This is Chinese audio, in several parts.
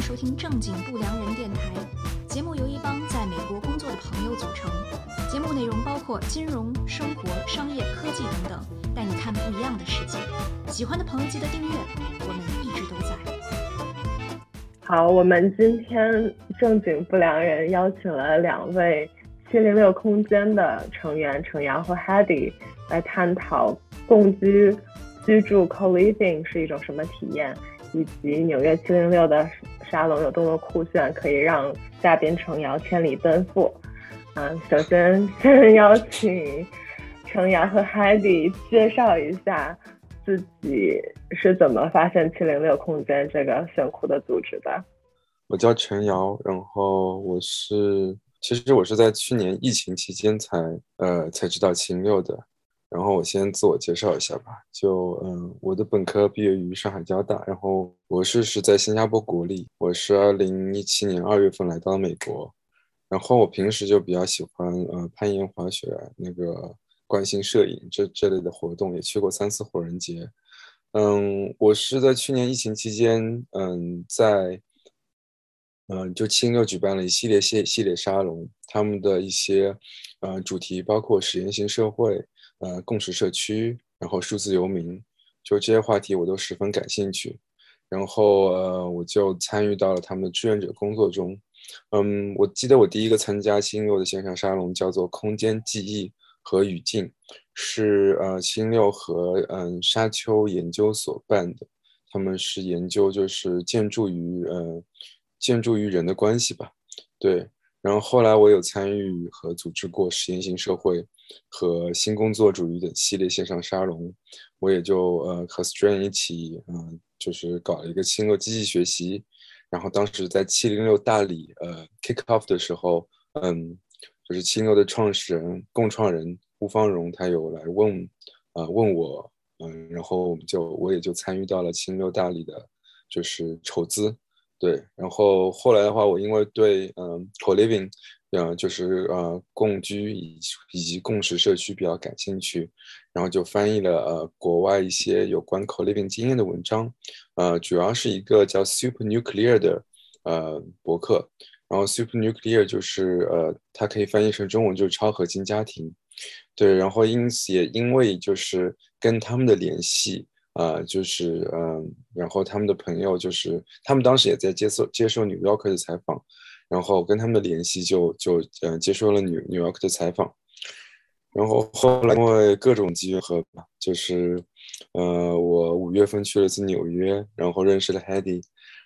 收听正经不良人电台。节目由一帮在美国工作的朋友组成。节目内容包括金融、生活、商业、科技等等，带你看不一样的世界。喜欢的朋友记得订阅，我们一直都在。好，我们今天正经不良人邀请了两位七零六空间的成员程阳和 Hedy 来探讨共居居住 co-living 是一种什么体验。以及纽约七零六的沙龙有多么酷炫，可以让嘉宾程瑶千里奔赴。嗯，首先 先邀请程瑶和 Heidi 介绍一下自己是怎么发现七零六空间这个炫酷的组织的。我叫陈瑶，然后我是其实我是在去年疫情期间才呃才知道七零六的。然后我先自我介绍一下吧，就嗯，我的本科毕业于上海交大，然后博士是在新加坡国立。我是二零一七年二月份来到美国，然后我平时就比较喜欢呃攀岩、滑雪，那个关心摄影这这类的活动，也去过三次火人节。嗯，我是在去年疫情期间，嗯，在嗯就七六举办了一系列系系列沙龙，他们的一些呃主题包括实验性社会。呃，共识社区，然后数字游民，就这些话题我都十分感兴趣。然后呃，我就参与到了他们的志愿者工作中。嗯，我记得我第一个参加新六的线上沙龙叫做“空间记忆和语境”，是呃新六和嗯沙丘研究所办的。他们是研究就是建筑与呃建筑与人的关系吧。对。然后后来我有参与和组织过实验性社会。和新工作主义的系列线上沙龙，我也就呃和 Strain 一起，嗯，就是搞了一个新的机器学习。然后当时在七零六大理呃 kick off 的时候，嗯，就是七零六的创始人、共创人吴方荣，他有来问，呃，问我，嗯，然后我们就我也就参与到了七零六大理的，就是筹资，对。然后后来的话，我因为对嗯 co living。嗯，就是呃，共居以及以及共识社区比较感兴趣，然后就翻译了呃国外一些有关 co-living 经验的文章，呃，主要是一个叫 Super Nuclear 的呃博客，然后 Super Nuclear 就是呃，它可以翻译成中文就是超合金家庭，对，然后因此也因为就是跟他们的联系，呃，就是嗯，然后他们的朋友就是他们当时也在接受接受 New York 的采访。然后跟他们的联系就就呃接受了纽纽约的采访，然后后来因为各种机缘和就是呃我五月份去了次纽约，然后认识了 Hedy，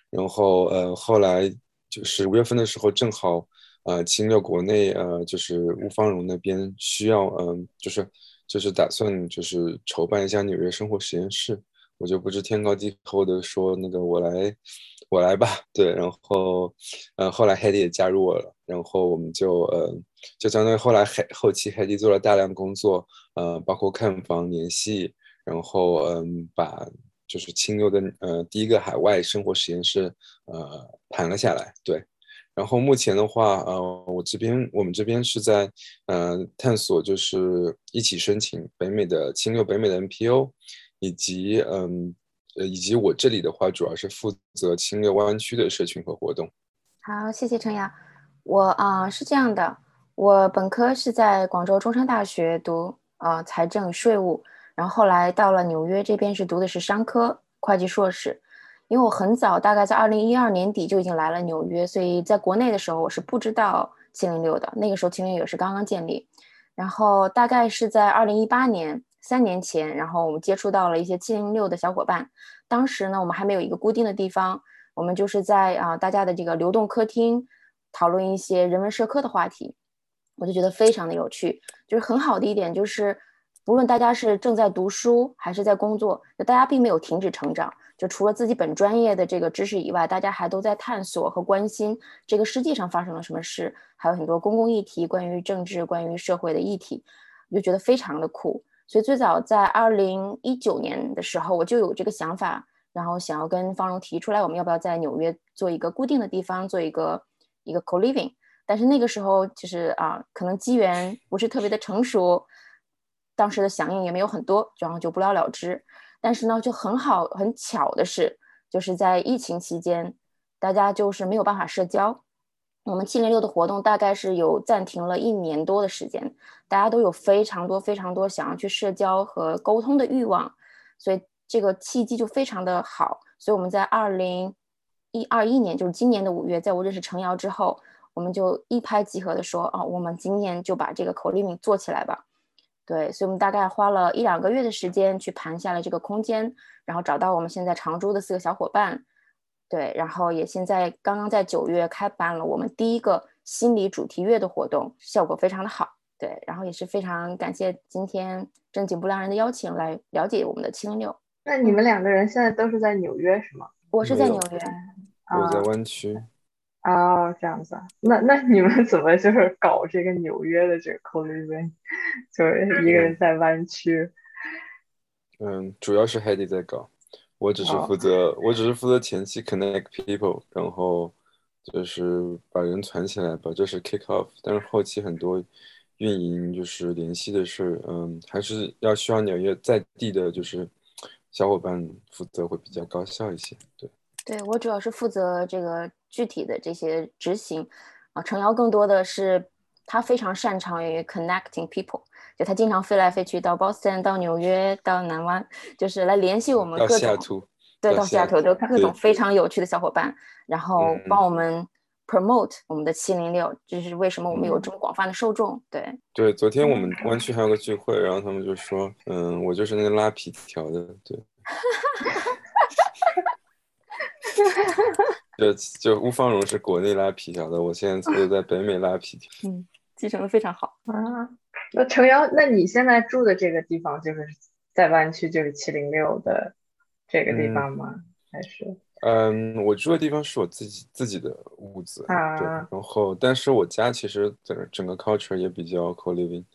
然后呃后来就是五月份的时候正好呃清六国内呃就是吴方荣那边需要嗯就是就是打算就是筹办一下纽约生活实验室，我就不知天高地厚的说那个我来。我来吧，对，然后，呃，后来 Hedy 也加入我了，然后我们就，呃，就相当于后来后后期 Hedy 做了大量工作，呃，包括看房联系，然后，嗯，把就是清幽的，呃，第一个海外生活实验室，呃，盘了下来，对，然后目前的话，呃，我这边我们这边是在，呃，探索就是一起申请北美的清幽北美的 NPO，以及，嗯。呃，以及我这里的话，主要是负责青略湾区的社群和活动。好，谢谢陈阳。我啊是这样的，我本科是在广州中山大学读呃财政税务，然后后来到了纽约这边是读的是商科会计硕士。因为我很早，大概在二零一二年底就已经来了纽约，所以在国内的时候我是不知道七零六的。那个时候七零六也是刚刚建立，然后大概是在二零一八年。三年前，然后我们接触到了一些七零六的小伙伴。当时呢，我们还没有一个固定的地方，我们就是在啊大家的这个流动客厅讨论一些人文社科的话题。我就觉得非常的有趣，就是很好的一点就是，不论大家是正在读书还是在工作，就大家并没有停止成长。就除了自己本专业的这个知识以外，大家还都在探索和关心这个世界上发生了什么事，还有很多公共议题，关于政治、关于社会的议题，我就觉得非常的酷。所以最早在二零一九年的时候，我就有这个想法，然后想要跟方荣提出来，我们要不要在纽约做一个固定的地方，做一个一个 co living。但是那个时候其实啊，可能机缘不是特别的成熟，当时的响应也没有很多，然后就不了了之。但是呢，就很好很巧的是，就是在疫情期间，大家就是没有办法社交。我们七零六的活动大概是有暂停了一年多的时间，大家都有非常多非常多想要去社交和沟通的欲望，所以这个契机就非常的好。所以我们在二零一二一年，就是今年的五月，在我认识程瑶之后，我们就一拍即合的说，啊，我们今年就把这个口令做起来吧。对，所以我们大概花了一两个月的时间去盘下了这个空间，然后找到我们现在常驻的四个小伙伴。对，然后也现在刚刚在九月开办了我们第一个心理主题月的活动，效果非常的好。对，然后也是非常感谢今天正经不良人的邀请来了解我们的七零六。那你们两个人现在都是在纽约是吗？我是在纽约，我在湾区。哦，这样子啊。那那你们怎么就是搞这个纽约的这个 co-living，就是一个人在湾区？嗯，主要是 Hedy 在搞。我只是负责，我只是负责前期 connect people，然后就是把人攒起来，把这是 kick off。但是后期很多运营就是联系的事，嗯，还是要需要纽约在地的，就是小伙伴负责会比较高效一些。对，对我主要是负责这个具体的这些执行，啊，程瑶更多的是他非常擅长于 connecting people。就他经常飞来飞去到 Boston、到纽约、到南湾，就是来联系我们各种，对，到西雅图的各种非常有趣的小伙伴，然后帮我们 promote 我们的七零六，这是为什么我们有这么广泛的受众。对，对，昨天我们湾区还有个聚会，然后他们就说，嗯，我就是那个拉皮条的，对，就就乌芳荣是国内拉皮条的，我现在就在北美拉皮条，嗯，继承的非常好啊。那程瑶，那你现在住的这个地方就是在湾区，就是七零六的这个地方吗？还是？嗯，我住的地方是我自己自己的屋子，对。然后，但是我家其实整整个 culture 也比较 co living。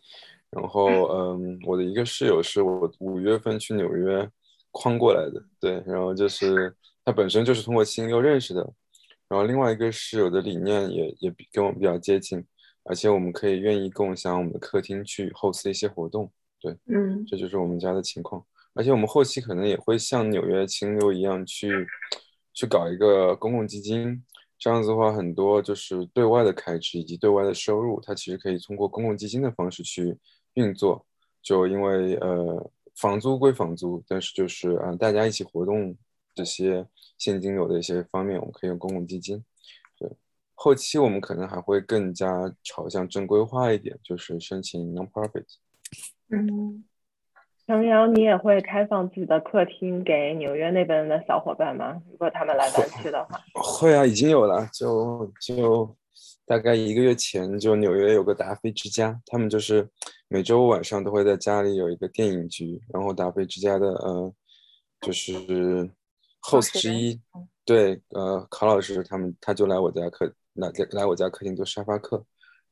然后，嗯，我的一个室友是我五月份去纽约诓过来的，对。然后就是他本身就是通过七零六认识的。然后另外一个室友的理念也也比跟我们比较接近。而且我们可以愿意共享我们的客厅去 host 一些活动，对，嗯，这就是我们家的情况。而且我们后期可能也会像纽约清流一样去去搞一个公共基金，这样子的话，很多就是对外的开支以及对外的收入，它其实可以通过公共基金的方式去运作。就因为呃，房租归房租，但是就是啊，大家一起活动这些现金流的一些方面，我们可以用公共基金。对后期我们可能还会更加朝向正规化一点，就是申请 non-profit。嗯，程瑶，你也会开放自己的客厅给纽约那边的小伙伴吗？如果他们来湾区的话，会啊，已经有了，就就大概一个月前，就纽约有个达菲之家，他们就是每周晚上都会在家里有一个电影局，然后达菲之家的呃，就是 host 之一，对，呃，考老师他们他就来我家客。来来我家客厅做沙发客，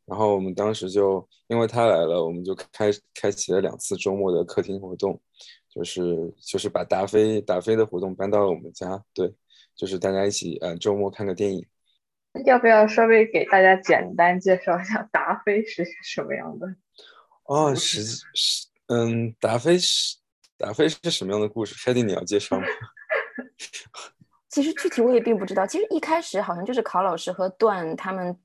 然后我们当时就因为他来了，我们就开开启了两次周末的客厅活动，就是就是把达菲达菲的活动搬到了我们家，对，就是大家一起呃周末看个电影。要不要稍微给大家简单介绍一下达菲是什么样的？哦，实际是嗯，达菲是达菲是什么样的故事？？Hedy，，你要介绍吗？其实具体我也并不知道。其实一开始好像就是考老师和段他们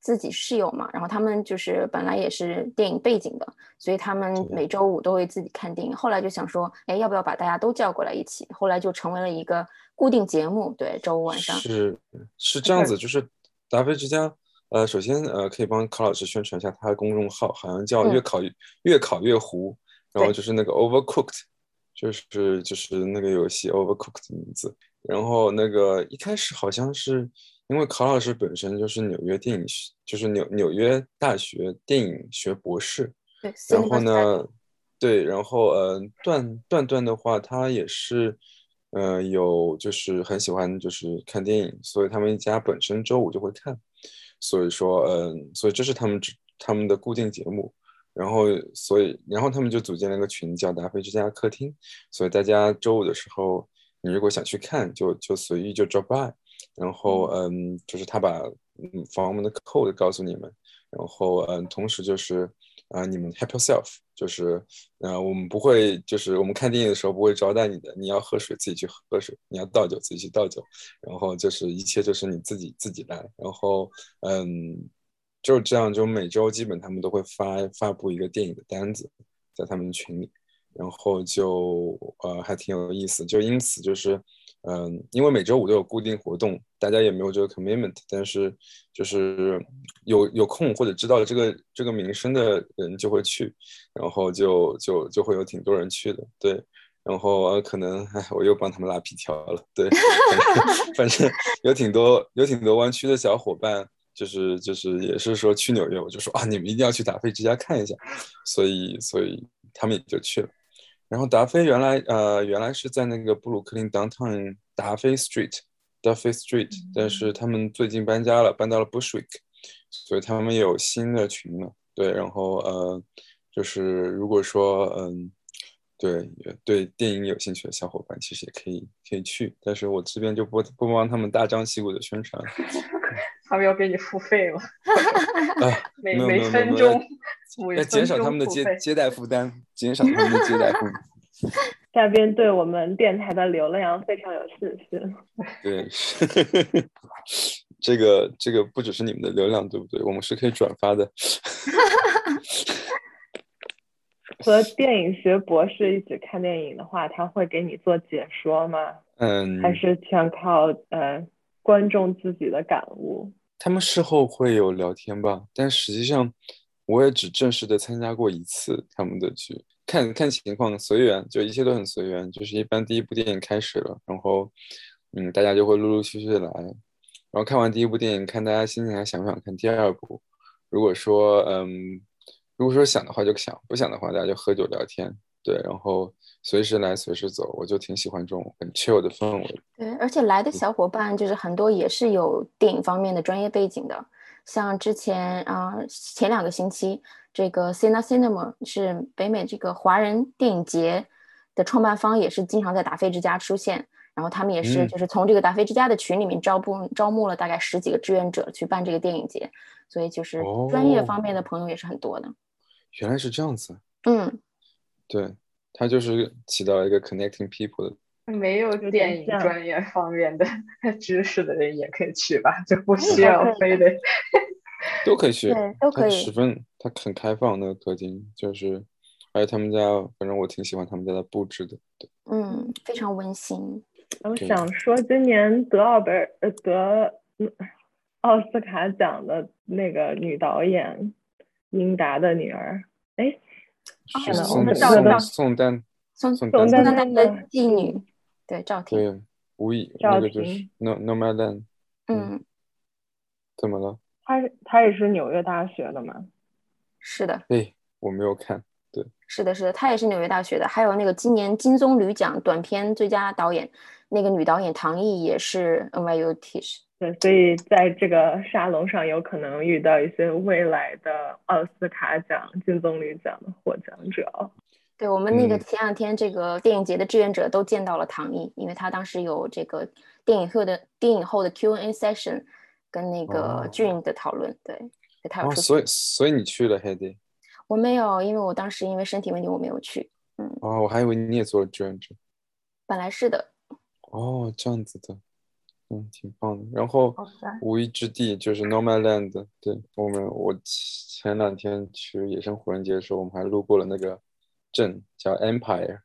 自己室友嘛，然后他们就是本来也是电影背景的，所以他们每周五都会自己看电影。后来就想说，哎，要不要把大家都叫过来一起？后来就成为了一个固定节目。对，周五晚上是是这样子，就是达菲之家。呃，首先呃，可以帮考老师宣传一下他的公众号，好像叫越考越考越糊，然后就是那个 Overcooked，就是就是那个游戏 Overcooked 的名字。然后那个一开始好像是因为考老师本身就是纽约电影，就是纽纽约大学电影学博士。对。然后呢，对，然后呃，段段段的话，他也是，呃，有就是很喜欢就是看电影，所以他们一家本身周五就会看，所以说，嗯，所以这是他们他们的固定节目。然后，所以，然后他们就组建了一个群，叫达菲之家客厅，所以大家周五的时候。你如果想去看，就就随意就 drop by，然后嗯，就是他把嗯房门的 code 告诉你们，然后嗯，同时就是啊，你们 help yourself，就是呃，我们不会，就是我们看电影的时候不会招待你的，你要喝水自己去喝水，你要倒酒自己去倒酒，然后就是一切就是你自己自己来，然后嗯，就是这样，就每周基本他们都会发发布一个电影的单子在他们群里，然后就呃还挺有意思，就因此就是。嗯，因为每周五都有固定活动，大家也没有这个 commitment，但是就是有有空或者知道这个这个名声的人就会去，然后就就就会有挺多人去的，对，然后可能哎，我又帮他们拉皮条了，对，反正有挺多有挺多湾区的小伙伴，就是就是也是说去纽约，我就说啊，你们一定要去达菲之家看一下，所以所以他们也就去了。然后达菲原来呃原来是在那个布鲁克林 downtown 达菲 street 达菲 street，但是他们最近搬家了，搬到了 Bushwick，所以他们有新的群了。对，然后呃就是如果说嗯对对电影有兴趣的小伙伴，其实也可以可以去，但是我这边就不不帮他们大张旗鼓的宣传，他们要给你付费了，每每分钟。要减少他们的接接待负担，减少他们的接待负担。嘉宾对我们电台的流量非常有信心。对，这个这个不只是你们的流量，对不对？我们是可以转发的。和电影学博士一起看电影的话，他会给你做解说吗？嗯，还是全靠呃观众自己的感悟？他们事后会有聊天吧，但实际上。我也只正式的参加过一次他们的剧，看看情况随缘，就一切都很随缘。就是一般第一部电影开始了，然后，嗯，大家就会陆陆续续的来，然后看完第一部电影，看大家心情还想不想看第二部。如果说，嗯，如果说想的话就想，不想的话大家就喝酒聊天，对，然后随时来随时走，我就挺喜欢这种很 chill 的氛围。对，而且来的小伙伴就是很多也是有电影方面的专业背景的。像之前啊，前两个星期，这个 Cine Cinema 是北美这个华人电影节的创办方，也是经常在达菲之家出现。然后他们也是就是从这个达菲之家的群里面招募招募了大概十几个志愿者去办这个电影节，所以就是专业方面的朋友也是很多的。原来是这样子。嗯，对，他就是起到一个 connecting people 的。没有电影专业方面的 知识的人也可以去吧，就不需要非得 都可以去，都可以。十分，他很开放那个客厅，就是而且他们家，反正我挺喜欢他们家的布置的。对，嗯，非常温馨。我想说，今年得奥本呃得奥斯卡奖的那个女导演英达的女儿，哎，宋宋宋丹宋宋丹的妓女。对赵婷，对无意那个就是 No No m a d a n 嗯，怎么了？他他也是纽约大学的吗？是的。哎，我没有看。对，是的，是的，他也是纽约大学的。还有那个今年金棕榈奖短片最佳导演，那个女导演唐艺也是 NYU Tisch。对，所以在这个沙龙上有可能遇到一些未来的奥斯卡奖、金棕榈奖的获奖者。对我们那个前两天这个电影节的志愿者都见到了唐毅，因为他当时有这个电影后的电影后的 Q&A session，跟那个俊的讨论。对，他有出。所以所以你去了 Hedy？我没有，因为我当时因为身体问题我没有去。嗯。哦，我还以为你也做了志愿者。本来是的。哦，这样子的，嗯，挺棒的。然后无一之地就是 Nomadland，对我们我前两天去野生火人节的时候，我们还路过了那个。镇叫 Empire，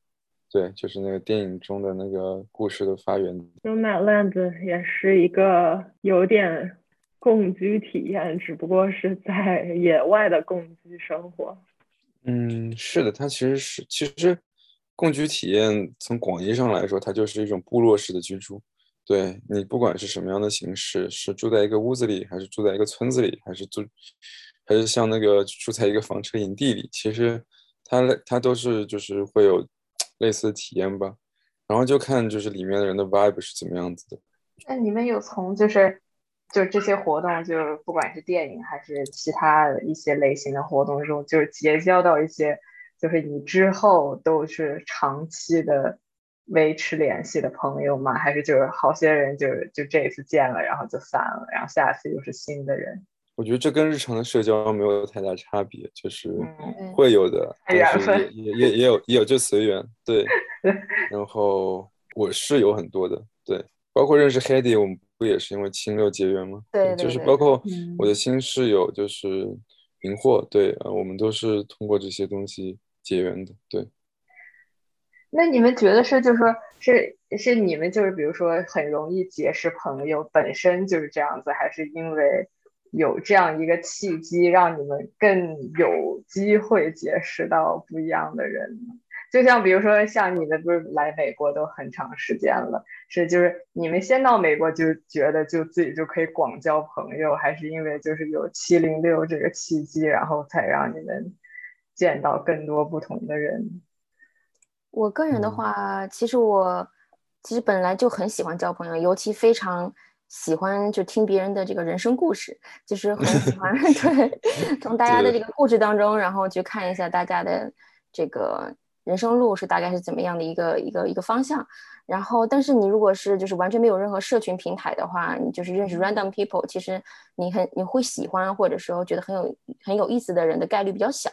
对，就是那个电影中的那个故事的发源。Nomadland 也是一个有点共居体验，只不过是在野外的共居生活。嗯，是的，它其实是其实共居体验从广义上来说，它就是一种部落式的居住。对你不管是什么样的形式，是住在一个屋子里，还是住在一个村子里，还是住，还是像那个住在一个房车营地里，其实。它它都是就是会有类似的体验吧，然后就看就是里面的人的 vibe 是怎么样子的。那你们有从就是就这些活动，就是不管是电影还是其他一些类型的活动中，就是结交到一些就是你之后都是长期的维持联系的朋友吗？还是就是好些人就就这一次见了，然后就散了，然后下次又是新的人？我觉得这跟日常的社交没有太大差别，就是嗯，会有的，看缘但是分也也也也有也有就随缘，对。然后我是有很多的，对，包括认识 Hedy，我们不也是因为清六结缘吗？对对就是包括嗯我的新室友就是明惑，对，呃，我们都是通过这些东西结缘的，对。那你们觉得是，就是说是是你们就是比如说很容易结识朋友，本身就是这样子，还是因为有这样一个契机，让你们更有机会结识到不一样的人？就像比如说像你们不是来美国都很长时间了，是就是你们先到美国就觉得就自己就可以广交朋友，还是因为就是有七零六这个契机，然后才让你们见到更多不同的人？我个人的嗯。话，其实我其实本来就很喜欢交朋友，尤其非常喜欢就听别人的这个人生故事，就是很喜欢 对 从大家的这个故事当中，然后去看一下大家的这个人生路是大概是怎么样的一个一个一个方向。然后，但是你如果是就是完全没有任何社群平台的话，你就是认识 random people，其实你很你会喜欢或者说觉得很有很有意思的人的概率比较小。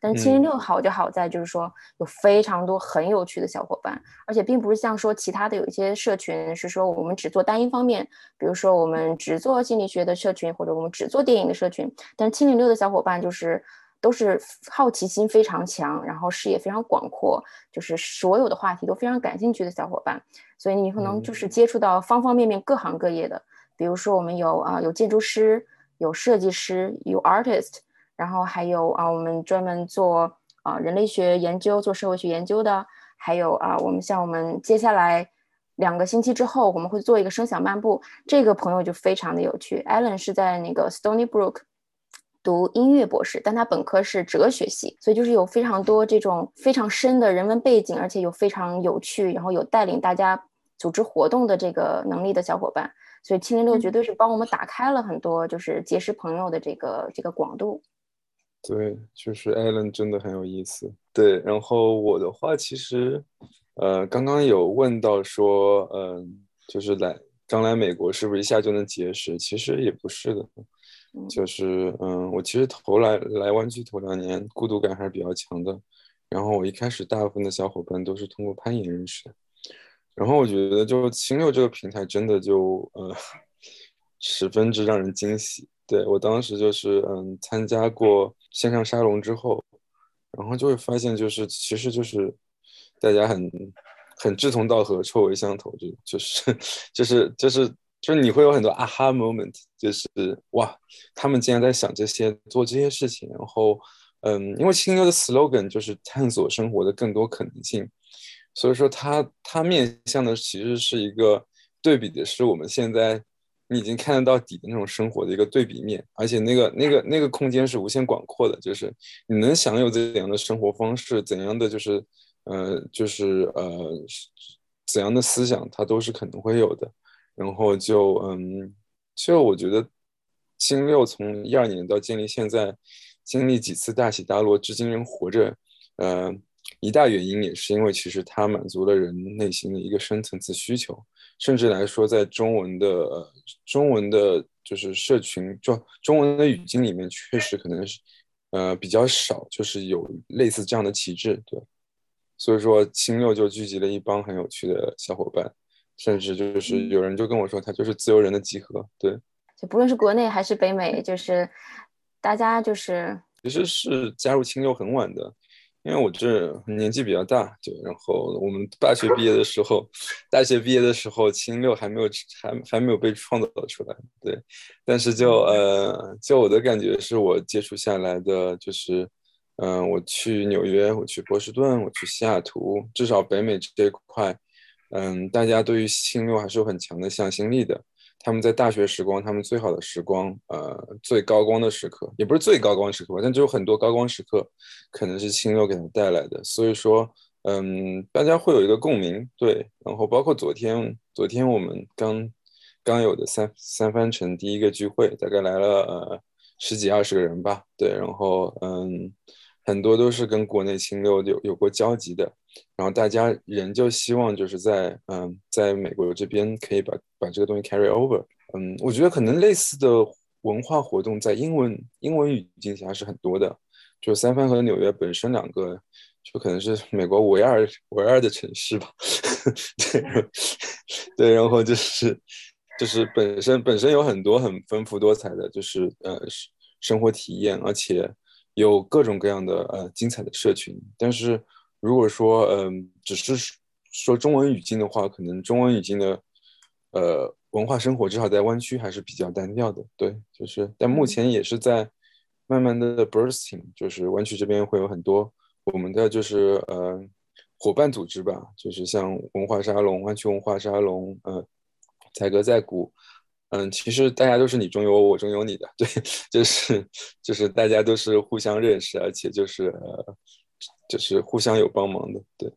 但是七零六好就好在就是说有非常多很有趣的小伙伴，而且并不是像说其他的有一些社群是说我们只做单一方面，比如说我们只做心理学的社群，或者我们只做电影的社群。但是七零六的小伙伴就是都是好奇心非常强，然后视野非常广阔，就是所有的话题都非常感兴趣的小伙伴。所以你可能就是接触到方方面面各行各业的，比如说我们有啊、有建筑师，有设计师，有 artist。然后还有啊，我们专门做啊人类学研究、做社会学研究的，还有啊，我们像我们接下来两个星期之后，我们会做一个声响漫步，这个朋友就非常的有趣。Allen 是在那个 Stony Brook 读音乐博士，但他本科是哲学系，所以就是有非常多这种非常深的人文背景，而且有非常有趣，然后有带领大家组织活动的这个能力的小伙伴。所以七零六绝对是帮我们打开了很多，就是结识朋友的这个这个广度。对，就是 Alan 真的很有意思。对，然后我的话，其实，呃，刚刚有问到说，嗯、就是来刚来美国是不是一下就能结识？其实也不是的，就是，嗯，我其实头来来湾区头两年，孤独感还是比较强的。然后我一开始大部分的小伙伴都是通过攀岩认识的。然后我觉得就青六这个平台真的就呃十分之让人惊喜。对我当时就是嗯参加过线上沙龙之后，然后就会发现就是其实就是大家很很志同道合、臭味相投，就 就是就是就是就是你会有很多 aha moment，就是哇，他们竟然在想这些做这些事情，然后嗯，因为青牛的 slogan 就是探索生活的更多可能性。所以说它它面向的其实是一个对比的是我们现在你已经看得到底的那种生活的一个对比面，而且那个那个那个空间是无限广阔的，就是你能享有怎样的生活方式，怎样的就是呃就是呃怎样的思想，它都是可能会有的。然后就嗯，就我觉得金六从一二年到建立现在，经历几次大起大落，至今仍活着，呃。一大原因也是因为，其实它满足了人内心的一个深层次需求，甚至来说，在中文的中文的，就是社群就中文的语境里面，确实可能是呃比较少，就是有类似这样的旗帜，对。所以说，青六就聚集了一帮很有趣的小伙伴，甚至就是有人就跟我说，他就是自由人的集合，对。就不论是国内还是北美，就是大家就是其实是加入青六很晚的。因为我这年纪比较大，就然后我们大学毕业的时候，大学毕业的时候，青六还没有还还没有被创造出来，对。但是就呃，就我的感觉是我接触下来的，就是嗯、呃，我去纽约，我去波士顿，我去西雅图，至少北美这一块，嗯，大家对于青六还是有很强的向心力的。他们在大学时光，他们最好的时光，呃，最高光的时刻，也不是最高光时刻吧，但就有很多高光时刻，可能是青六给他带来的。所以说，嗯，大家会有一个共鸣，对。然后包括昨天，昨天我们刚刚有的三三番城第一个聚会，大概来了呃十几二十个人吧，对。然后嗯，很多都是跟国内青流有有过交集的。然后大家人就希望就是在嗯，在美国这边可以把把这个东西 carry over。嗯，我觉得可能类似的文化活动在英文英文语境下是很多的，就三藩和纽约本身两个就可能是美国唯二唯二的城市吧，对 对，然后就是就是本身本身有很多很丰富多彩的，就是呃生活体验，而且有各种各样的呃精彩的社群。但是如果说嗯只是说中文语境的话，可能中文语境的呃。文化生活至少在湾区还是比较单调的，对，就是，但目前也是在慢慢的 bursting，就是湾区这边会有很多我们的就是呃伙伴组织吧，就是像文化沙龙、湾区文化沙龙，呃，采格在谷，嗯，其实大家都是你中有我，我中有你的，对，就是就是大家都是互相认识，而且就是呃就是互相有帮忙的，对。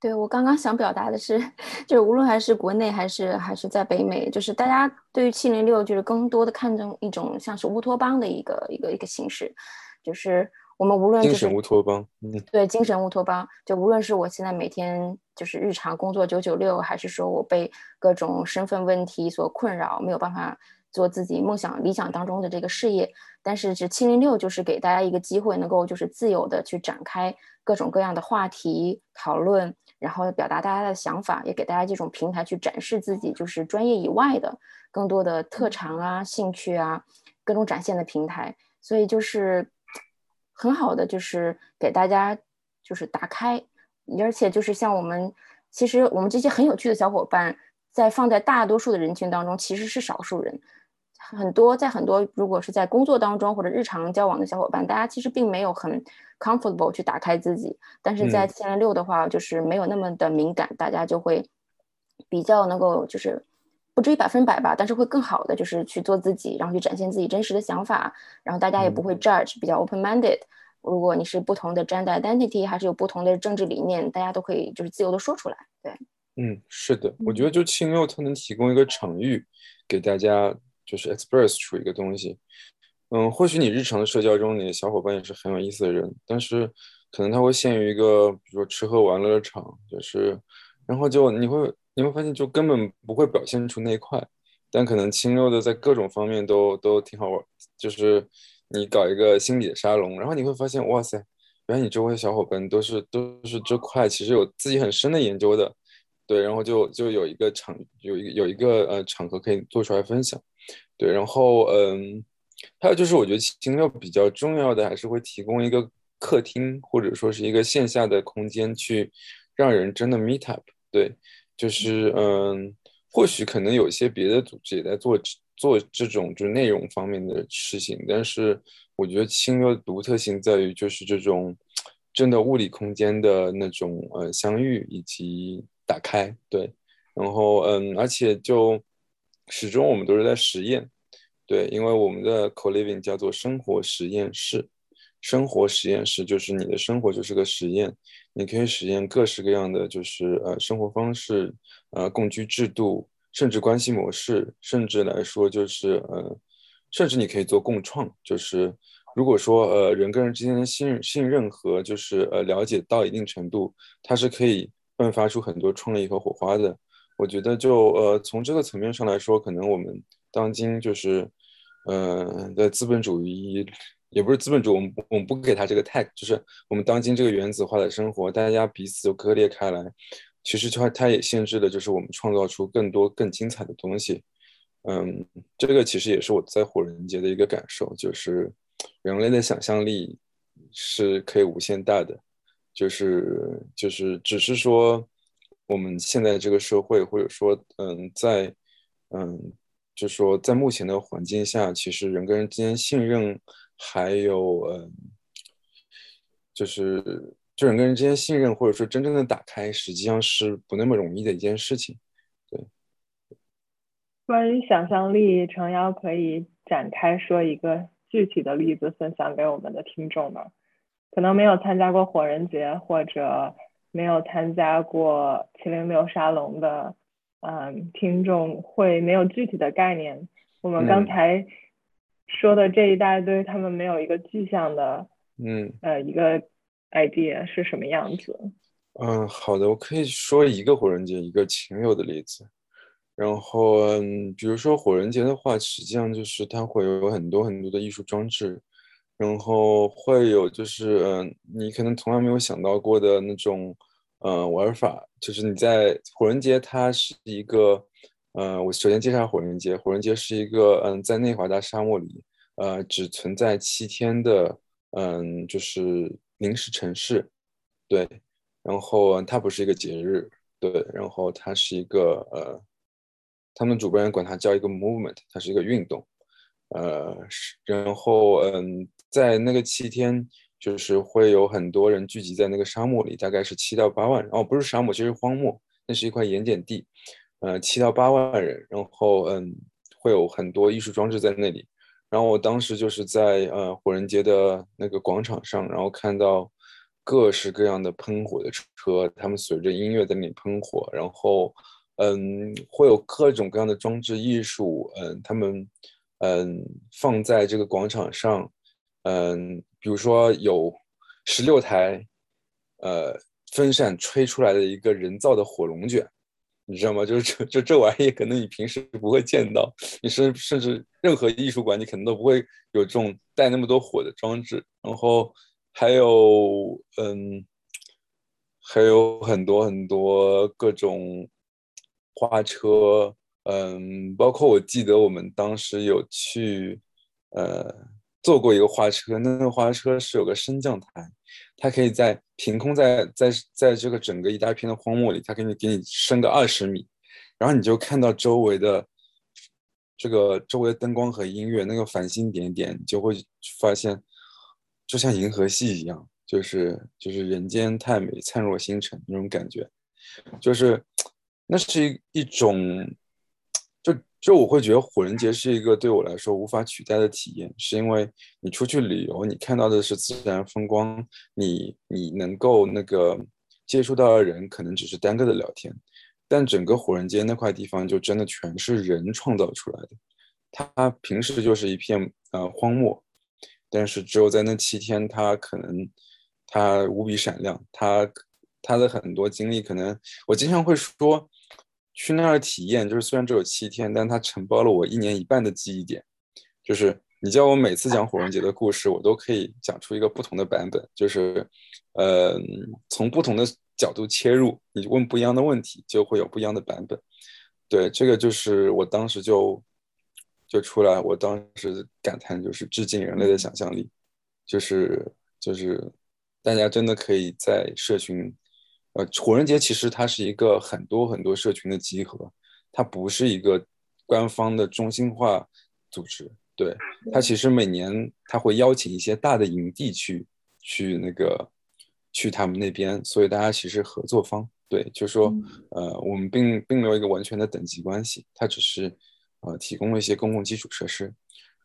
对我刚刚想表达的是，就是无论还是国内还是还是在北美，就是大家对于七零六就是更多的看重一种像是乌托邦的一个一个一个形式，就是我们无论精神乌托邦，嗯，对精神乌托邦，就无论是我现在每天就是日常工作九九六，还是说我被各种身份问题所困扰，没有办法做自己梦想理想当中的这个事业，但是这七零六就是给大家一个机会，能够就是自由的去展开各种各样的话题讨论。然后表达大家的想法，也给大家这种平台去展示自己，就是专业以外的更多的特长啊、兴趣啊，各种展现的平台。所以就是很好的，就是给大家就是打开，而且就是像我们，其实我们这些很有趣的小伙伴，在放在大多数的人群当中，其实是少数人。很多在很多，如果是在工作当中或者日常交往的小伙伴，大家其实并没有很 comfortable 去打开自己，但是在千零六的话，就是没有那么的敏感，大家就会比较能够就是不至于百分百吧，但是会更好的就是去做自己，然后去展现自己真实的想法，然后大家也不会 judge，比较 open minded。如果你是不同的 gender identity，还是有不同的政治理念，大家都可以就是自由的说出来。对，嗯，是的，我觉得就七零六它能提供一个场域给大家。就是 express 出一个东西，嗯，或许你日常的社交中，你的小伙伴也是很有意思的人，但是可能他会限于一个，比如说吃喝玩乐的场，就是，然后就你会你会发现就根本不会表现出那一块，但可能清六的在各种方面都都挺好玩，就是你搞一个心理的沙龙，然后你会发现，哇塞，原来你周围的小伙伴都是都是这块其实有自己很深的研究的，对，然后就就有一个场有一有一个呃场合可以做出来分享。对，然后嗯，还有就是，我觉得清六比较重要的还是会提供一个客厅，或者说是一个线下的空间，去让人真的 meet up。对，就是嗯，或许可能有一些别的组织也在做做这种就是内容方面的事情，但是我觉得清六的独特性在于就是这种真的物理空间的那种呃相遇以及打开。对，然后嗯，而且就。始终我们都是在实验，对，因为我们的 co-living 叫做生活实验室，生活实验室就是你的生活就是个实验，你可以实验各式各样的就是呃生活方式，呃共居制度，甚至关系模式，甚至来说就是呃，甚至你可以做共创，就是如果说呃人跟人之间的信信任和就是呃了解到一定程度，它是可以迸发出很多创意和火花的。我觉得，就呃，从这个层面上来说，可能我们当今就是，呃，在资本主义，也不是资本主义，我们我们不给他这个 tag，就是我们当今这个原子化的生活，大家彼此都割裂开来，其实它它也限制了，就是我们创造出更多更精彩的东西。嗯，这个其实也是我在火人节的一个感受，就是人类的想象力是可以无限大的，就是就是只是说。我们现在这个社会，或者说，嗯，在，嗯，就说在目前的环境下，其实人跟人之间信任，还有，嗯，就是就人跟人之间信任，或者说真正的打开，实际上是不那么容易的一件事情。对。关于想象力，程瑶可以展开说一个具体的例子，分享给我们的听众吗？可能没有参加过火人节，或者。没有参加过七零六沙龙的，嗯，听众会没有具体的概念。我们刚才说的这一大堆，他们没有一个具象的，嗯，呃，一个 idea 是什么样子？嗯，好的，我可以说一个火人节，一个情友的例子。然后嗯，比如说火人节的话，实际上就是它会有很多很多的艺术装置，然后会有就是嗯，你可能从来没有想到过的那种呃玩法，就是你在火人节，它是一个。呃，我首先介绍火人节。火人节是一个，嗯，在内华达沙漠里，呃，只存在七天的，嗯，就是临时城市，对。然后它不是一个节日，对。然后它是一个，呃，他们主办人管它叫一个 movement，它是一个运动，呃，然后，嗯，在那个七天，就是会有很多人聚集在那个沙漠里，大概是七到八万。哦，不是沙漠，其实荒漠，那是一块盐碱地。呃，七到八万人，然后嗯，会有很多艺术装置在那里。然后我当时就是在呃火人节的那个广场上，然后看到各式各样的喷火的车，他们随着音乐在那里喷火，然后嗯，会有各种各样的装置艺术，嗯，他们嗯放在这个广场上，嗯，比如说有十六台呃风扇吹出来的一个人造的火龙卷。你知道吗？就是这就这玩意，可能你平时不会见到，你甚甚至任何艺术馆，你可能都不会有这种带那么多火的装置。然后还有，嗯，还有很多很多各种花车，嗯，包括我记得我们当时有去，呃，坐过一个花车，那个花车是有个升降台。它可以在凭空在在在这个整个一大片的荒漠里，它给你给你升个二十米，然后你就看到周围的这个周围的灯光和音乐那个繁星点点，就会发现就像银河系一样，就是就是人间太美，灿若星辰那种感觉，就是那是一一种。就我会觉得火人节是一个对我来说无法取代的体验，是因为你出去旅游，你看到的是自然风光，你你能够那个接触到的人可能只是单个的聊天，但整个火人节那块地方就真的全是人创造出来的，它平时就是一片呃荒漠，但是只有在那七天，它可能它无比闪亮，它它的很多经历可能我经常会说。去那儿体验，就是虽然只有七天，但它承包了我一年一半的记忆点。就是你叫我每次讲火人节的故事，我都可以讲出一个不同的版本。就是，呃，从不同的角度切入，你问不一样的问题，就会有不一样的版本。对，这个就是我当时就就出来，我当时感叹就是致敬人类的想象力，就是就是大家真的可以在社群。呃，火人节其实它是一个很多很多社群的集合，它不是一个官方的中心化组织。对，它其实每年它会邀请一些大的营地去去那个去他们那边，所以大家其实合作方。对，就说呃，我们并并没有一个完全的等级关系，它只是呃提供了一些公共基础设施。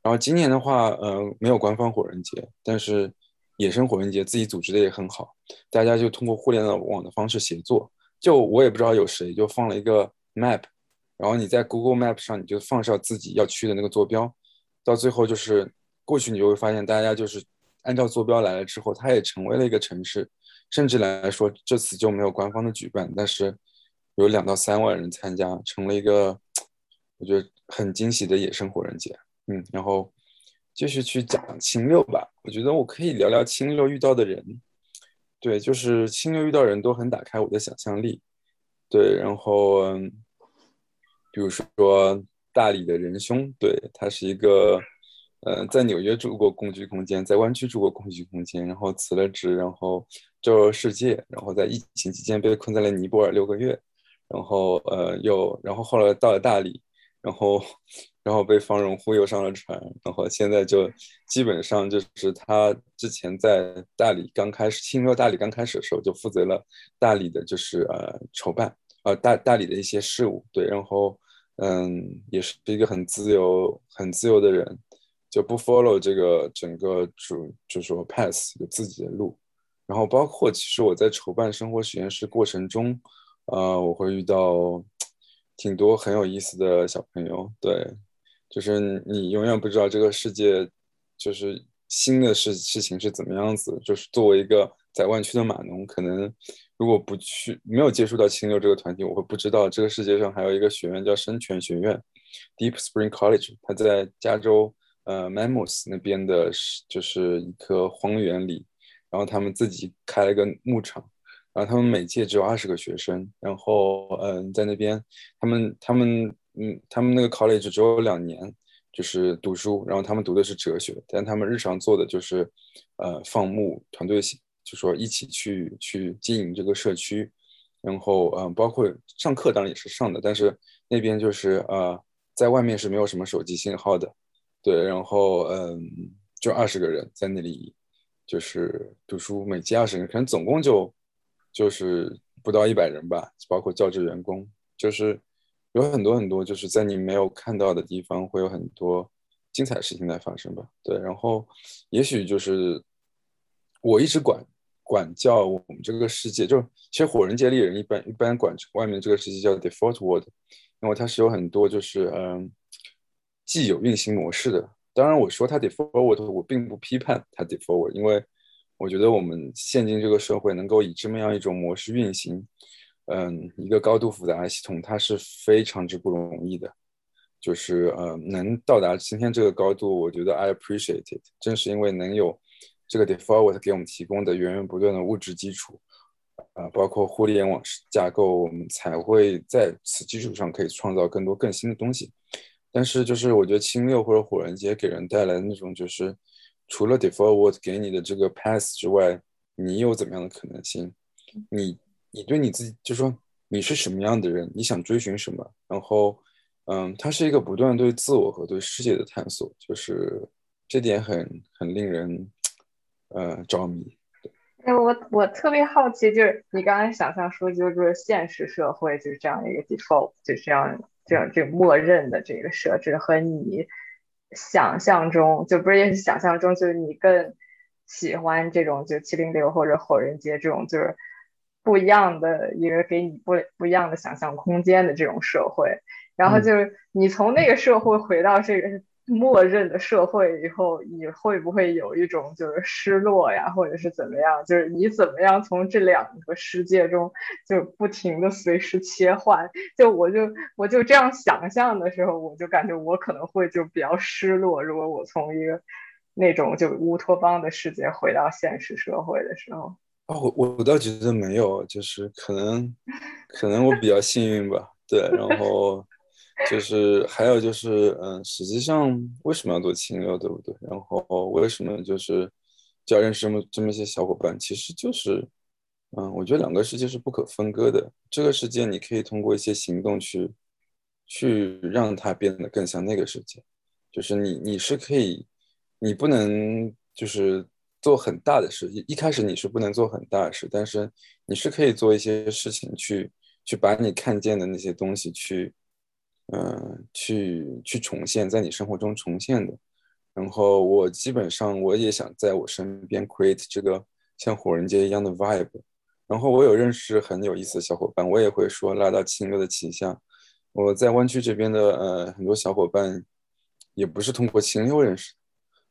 然后今年的话，呃，没有官方火人节，但是。野生火人节自己组织的也很好，大家就通过互联网的方式协作。就我也不知道有谁就放了一个 map，然后你在 Google Map 上你就放上自己要去的那个坐标，到最后就是过去你就会发现大家就是按照坐标来了之后，它也成为了一个城市。甚至来说这次就没有官方的举办，但是有两到三万人参加，成了一个 我觉得很惊喜的野生火人节。嗯，然后。继续去讲清六吧，我觉得我可以聊聊清六遇到的人，对，就是清六遇到人都很打开我的想象力，对，然后，比如说大理的仁兄，对他是一个，呃，在纽约住过共居空间，在湾区住过共居空间，然后辞了职，然后周游世界，然后在疫情期间被困在了尼泊尔六个月，然后呃又，然后后来到了大理，然后。然后被方荣忽悠上了船，然后现在就基本上就是他之前在大理刚开始，清热大理刚开始的时候就负责了大理的，就是呃筹办，呃大大理的一些事务，对，然后嗯也是一个很自由很自由的人，就不 follow 这个整个主就说 pass 有自己的路，然后包括其实我在筹办生活实验室过程中，呃我会遇到 挺多很有意思的小朋友，对。就是你永远不知道这个世界，就是新的事事情是怎么样子。就是作为一个在湾区的码农，可能如果不去没有接触到清流这个团体，我会不知道这个世界上还有一个学院叫深泉学院 （Deep Spring College），它在加州呃 Mammoth 那边的，就是一棵荒原里，然后他们自己开了一个牧场。然后他们每届只有二十个学生，然后嗯，在那边，他们他们嗯，他们那个 college 只有两年，就是读书，然后他们读的是哲学，但他们日常做的就是呃放牧团队，就说一起去去经营这个社区，然后嗯，包括上课当然也是上的，但是那边就是呃，在外面是没有什么手机信号的，对，然后嗯，就二十个人在那里就是读书，每届二十人，可能总共就。就是不到一百人吧，包括教职员工，就是有很多很多，就是在你没有看到的地方，会有很多精彩的事情在发生吧。对，然后也许就是我一直管管教我们这个世界，就其实火人界里人一般一般管外面这个世界叫 default world，因为它是有很多就是嗯既有运行模式的。当然我说它 default world，我并不批判它 default，因为。我觉得我们现今这个社会能够以这么样一种模式运行，嗯，一个高度复杂的系统，它是非常之不容易的。就是呃，能到达今天这个高度，我觉得 I appreciate it。正是因为能有这个 default 给我们提供的源源不断的物质基础，啊，包括互联网架构，我们才会在此基础上可以创造更多更新的东西。但是，就是我觉得青六或者火人节给人带来的那种就是。除了 default 给你的这个 pass 之外，你有怎么样的可能性？你你对你自己就说你是什么样的人，你想追寻什么？然后，嗯，它是一个不断对自我和对世界的探索，就是这点很很令人呃着迷。哎，我我特别好奇，就是你刚才想象说，就是现实社会就是这样一个 default，就这样这样这默认的这个设置和你。想象中就不是也是想象中，就是你更喜欢这种就七零六或者火人节这种就是不一样的一个给你不不一样的想象空间的这种社会，然后就是你从那个社会回到这个。默认的社会以后，你会不会有一种就是失落呀，或者是怎么样？就是你怎么样从这两个世界中就不停的随时切换？就我就我就这样想象的时候，我就感觉我可能会就比较失落。如果我从一个那种就乌托邦的世界回到现实社会的时候，哦，我我倒觉得没有，就是可能 可能我比较幸运吧。对，然后。就是还有就是，嗯，实际上为什么要做清流，对不对？然后为什么就是就要认识这么这么一些小伙伴？其实就是，嗯，我觉得两个世界是不可分割的。这个世界你可以通过一些行动去去让它变得更像那个世界。就是你你是可以，你不能就是做很大的事，一一开始你是不能做很大的事，但是你是可以做一些事情去去把你看见的那些东西去。嗯，去去重现，在你生活中重现的。然后我基本上我也想在我身边 create 这个像火人节一样的 vibe。然后我有认识很有意思的小伙伴，我也会说拉到清流的旗下。我在湾区这边的呃很多小伙伴，也不是通过清流认识，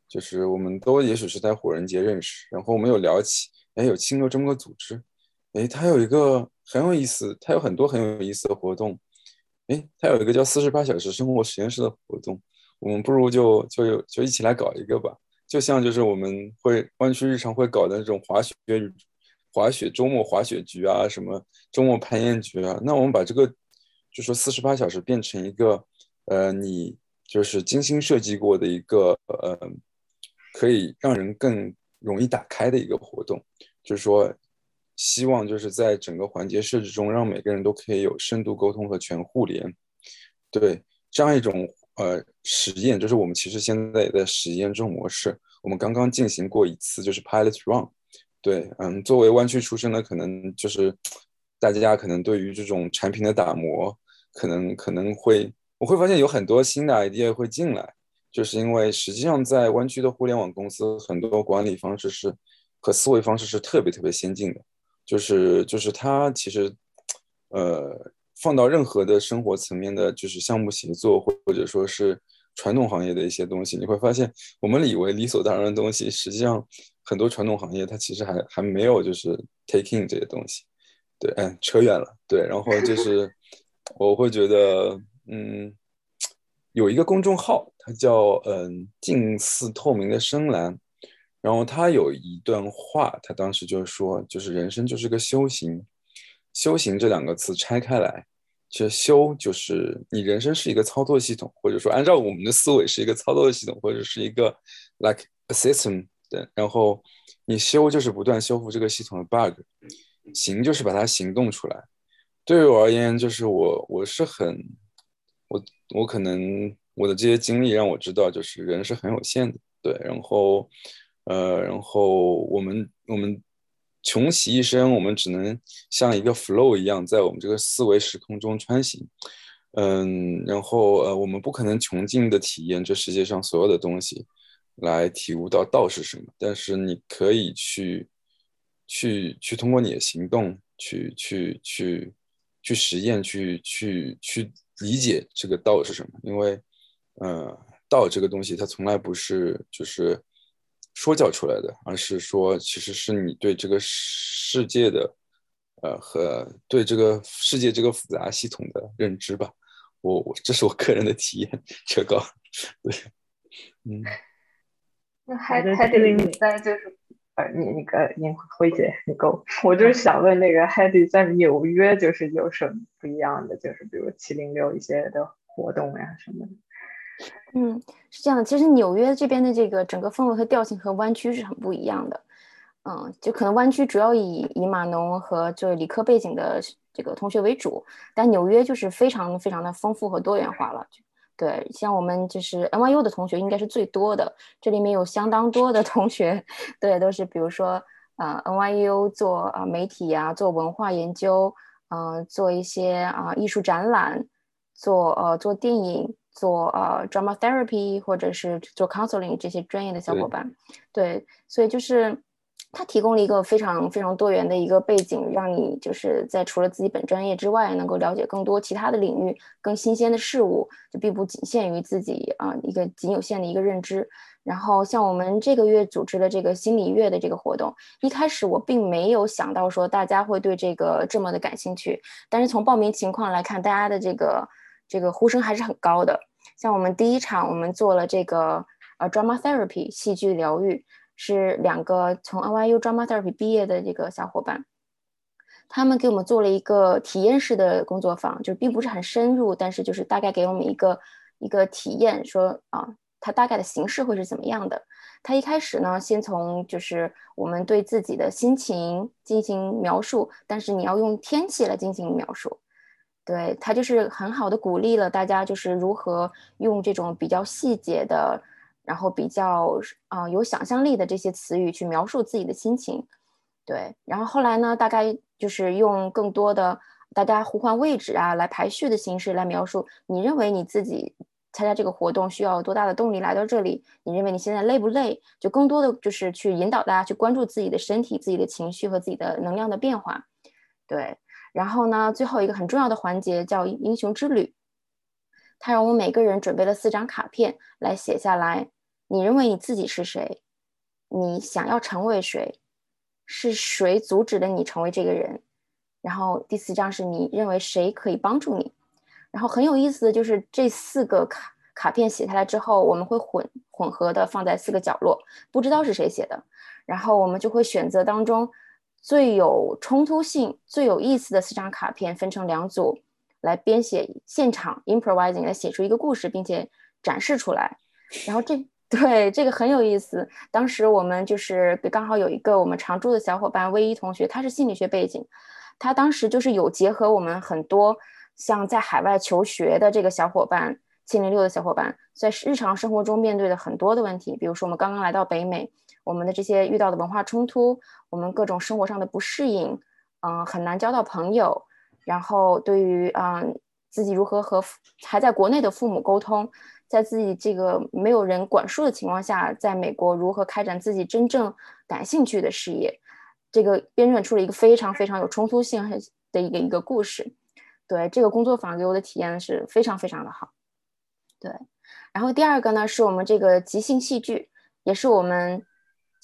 就是我们都也许是在火人节认识。然后我们有聊起，哎，有清流这么个组织，哎，它有一个很有意思，它有很多很有意思的活动。哎，他有一个叫四十八小时生活实验室的活动，我们不如就就就一起来搞一个吧。就像就是我们会湾区日常会搞的那种滑雪滑雪周末滑雪局啊，什么周末攀岩局啊。那我们把这个就说四十八小时变成一个呃，你就是精心设计过的一个呃，可以让人更容易打开的一个活动，就是说。希望就是在整个环节设置中，让每个人都可以有深度沟通和全互联。对这样一种呃实验，就是我们其实现在也在实验这种模式。我们刚刚进行过一次，就是 pilot run。对，嗯，作为湾区出身的，可能就是大家可能对于这种产品的打磨，可能可能会我会发现有很多新的 idea 会进来，就是因为实际上在湾区的互联网公司，很多管理方式是和思维方式是特别特别先进的。就是就是它其实，呃，放到任何的生活层面的，就是项目协作或或者说是传统行业的一些东西，你会发现我们以为理所当然的东西，实际上很多传统行业它其实还还没有就是 taking 这些东西。对，嗯，扯远了。对，然后就是 我会觉得，嗯，有一个公众号，它叫嗯近似透明的深蓝，然后他有一段话，他当时就是说，就是人生就是个修行，修行这两个词拆开来，其实修就是你人生是一个操作系统，或者说按照我们的思维是一个操作系统，或者是一个 like a system 对，然后你修就是不断修复这个系统的 bug。行就是把它行动出来。对于我而言，就是我我是很，我我可能我的这些经历让我知道，就是人是很有限的，对。然后，呃，然后我们我们穷其一生，我们只能像一个 flow 一样，在我们这个四维时空中穿行。嗯，然后呃，我们不可能穷尽的体验这世界上所有的东西，来体悟到道是什么。但是你可以去。去去通过你的行动去去去去实验，去去去理解这个道是什么。因为，呃，道这个东西它从来不是就是说教出来的，而是说其实是你对这个世界的，呃，和对这个世界这个复杂系统的认知吧。我我这是我个人的体验，这个。对，嗯。那还还得你在就是。呃，你那个你辉姐，你够，我就是想问那个 Hedy 在纽约就是有什么不一样的，就是比如七零六一些的活动呀什么的。嗯，是这样的，其实纽约这边的这个整个氛围和调性和湾区是很不一样的。嗯，就可能湾区主要以以码农和就理科背景的这个同学为主，但纽约就是非常非常的丰富和多元化了。对，像我们就是 NYU 的同学应该是最多的，这里面有相当多的同学，对，都是比如说啊 NYU 做啊媒体呀，做文化研究，嗯，做一些啊艺术展览，做呃做电影，做呃 drama therapy 或者是做 counseling 这些专业的小伙伴，对，所以就是。它提供了一个非常非常多元的一个背景，让你就是在除了自己本专业之外，能够了解更多其他的领域、更新鲜的事物，就并不仅限于自己啊一个仅有限的一个认知。然后像我们这个月组织的这个心理月的这个活动，一开始我并没有想到说大家会对这个这么的感兴趣，但是从报名情况来看，大家的这个这个呼声还是很高的。像我们第一场，我们做了这个呃 drama therapy 戏剧疗愈。是两个从 NYU Drama Therapy 毕业的这个小伙伴，他们给我们做了一个体验式的工作坊，就并不是很深入，但是就是大概给我们一个一个体验，说啊，它大概的形式会是怎么样的。他一开始呢，先从就是我们对自己的心情进行描述，但是你要用天气来进行描述，对他就是很好的鼓励了大家，就是如何用这种比较细节的。然后比较啊有想象力的这些词语去描述自己的心情，对。然后后来呢，大概就是用更多的大家互换位置啊，来排序的形式来描述。你认为你自己参加这个活动需要多大的动力来到这里？你认为你现在累不累？就更多的就是去引导大家去关注自己的身体、自己的情绪和自己的能量的变化，对。然后呢，最后一个很重要的环节叫英雄之旅，他让我们每个人准备了四张卡片来写下来。你认为你自己是谁？你想要成为谁？是谁阻止了你成为这个人？然后第四张是你认为谁可以帮助你？然后很有意思的就是这四个卡卡片写下来之后，我们会混混合的放在四个角落，不知道是谁写的。然后我们就会选择当中最有冲突性、最有意思的四张卡片，分成两组来编写现场 improvising 来写出一个故事，并且展示出来。然后这。对，这个很有意思。当时我们就是刚好有一个我们常驻的小伙伴魏一同学，他是心理学背景，他当时就是有结合我们很多像在海外求学的这个小伙伴，七零六的小伙伴，在日常生活中面对的很多的问题，比如说我们刚刚来到北美，我们的这些遇到的文化冲突，我们各种生活上的不适应，嗯，很难交到朋友，然后对于嗯自己如何和还在国内的父母沟通。在自己这个没有人管束的情况下，在美国如何开展自己真正感兴趣的事业，这个编撰出了一个非常非常有冲突性的一个一个故事。对这个工作坊给我的体验是非常非常的好。对，然后第二个呢是我们这个即兴戏剧，也是我们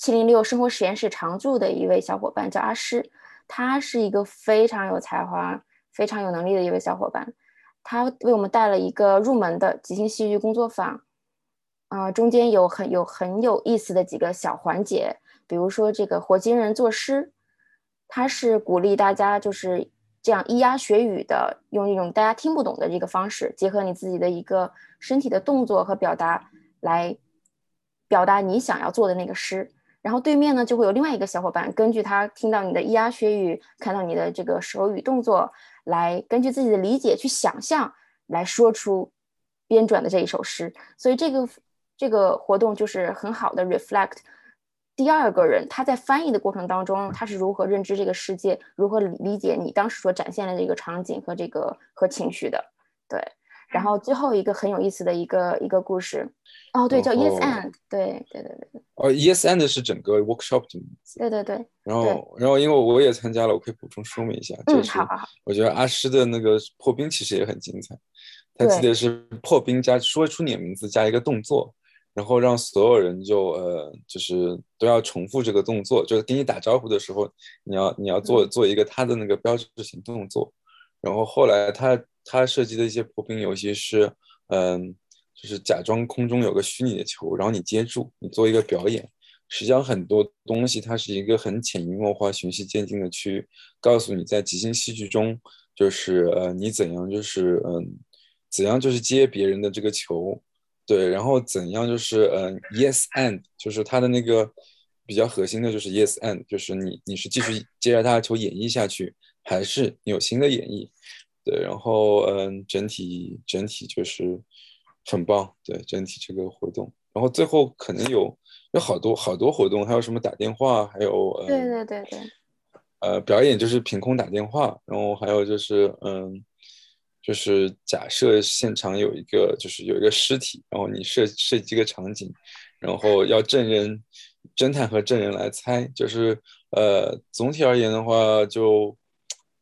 七零六生活实验室常驻的一位小伙伴，叫阿诗。他是一个非常有才华、非常有能力的一位小伙伴。他为我们带了一个入门的即兴戏剧工作坊，啊，中间有很有很有意思的几个小环节，比如说这个活金人作诗，他是鼓励大家就是这样咿呀学语的，用一种大家听不懂的这个方式，结合你自己的一个身体的动作和表达来表达你想要做的那个诗。然后对面呢就会有另外一个小伙伴，根据他听到你的咿呀学语，看到你的这个手语动作，来根据自己的理解去想象，来说出编转的这一首诗。所以这个这个活动就是很好的 reflect 第二个人他在翻译的过程当中，他是如何认知这个世界，如何理解你当时所展现的这个场景和这个和情绪的，对。然后最后一个很有意思的一个一个故事，哦，对，叫 Yes and，对对对对。哦，Yes and 是整个 workshop 的名字。对对对。然后，然后因为我也参加了，我可以补充说明一下。嗯，好好好。我觉得阿诗的那个破冰其实也很精彩，他记得是破冰加说出你的名字加一个动作，然后让所有人就呃就是都要重复这个动作，就是给你打招呼的时候，你要你要做做一个他的那个标志性动作，然后后来他。他设计的一些破冰游戏是，嗯，就是假装空中有个虚拟的球，然后你接住，你做一个表演。实际上很多东西它是一个很潜移默化、循序渐进的去告诉你，在即兴戏剧中，就是呃，你怎样就是嗯，怎样就是接别人的这个球，对，然后怎样就是嗯，yes and，就是他的那个比较核心的就是 yes and，就是你你是继续接着他的球演绎下去，还是有新的演绎。对，然后嗯，整体整体就是很棒，对，整体这个活动，然后最后可能有有好多好多活动，还有什么打电话，还有对对对对，呃，表演就是凭空打电话，然后还有就是嗯，就是假设现场有一个就是有一个尸体，然后你设设计一个场景，然后要证人侦探和证人来猜，就是呃，总体而言的话就。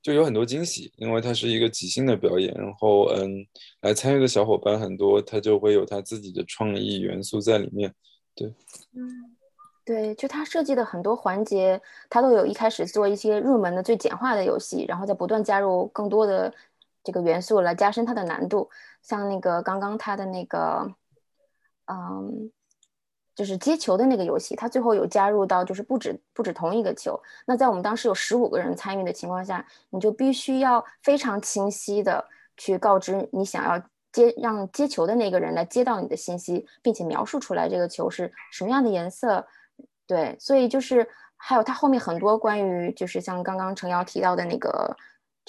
就有很多惊喜，因为它是一个即兴的表演，然后嗯，来参与的小伙伴很多，他就会有他自己的创意元素在里面。对，嗯，对，就他设计的很多环节，他都有一开始做一些入门的最简化的游戏，然后再不断加入更多的这个元素来加深它的难度。像那个刚刚他的那个，嗯。就是接球的那个游戏，它最后有加入到，就是不止不止同一个球。那在我们当时有十五个人参与的情况下，你就必须要非常清晰的去告知你想要接让接球的那个人来接到你的信息，并且描述出来这个球是什么样的颜色。对，所以就是还有它后面很多关于就是像刚刚程瑶提到的那个。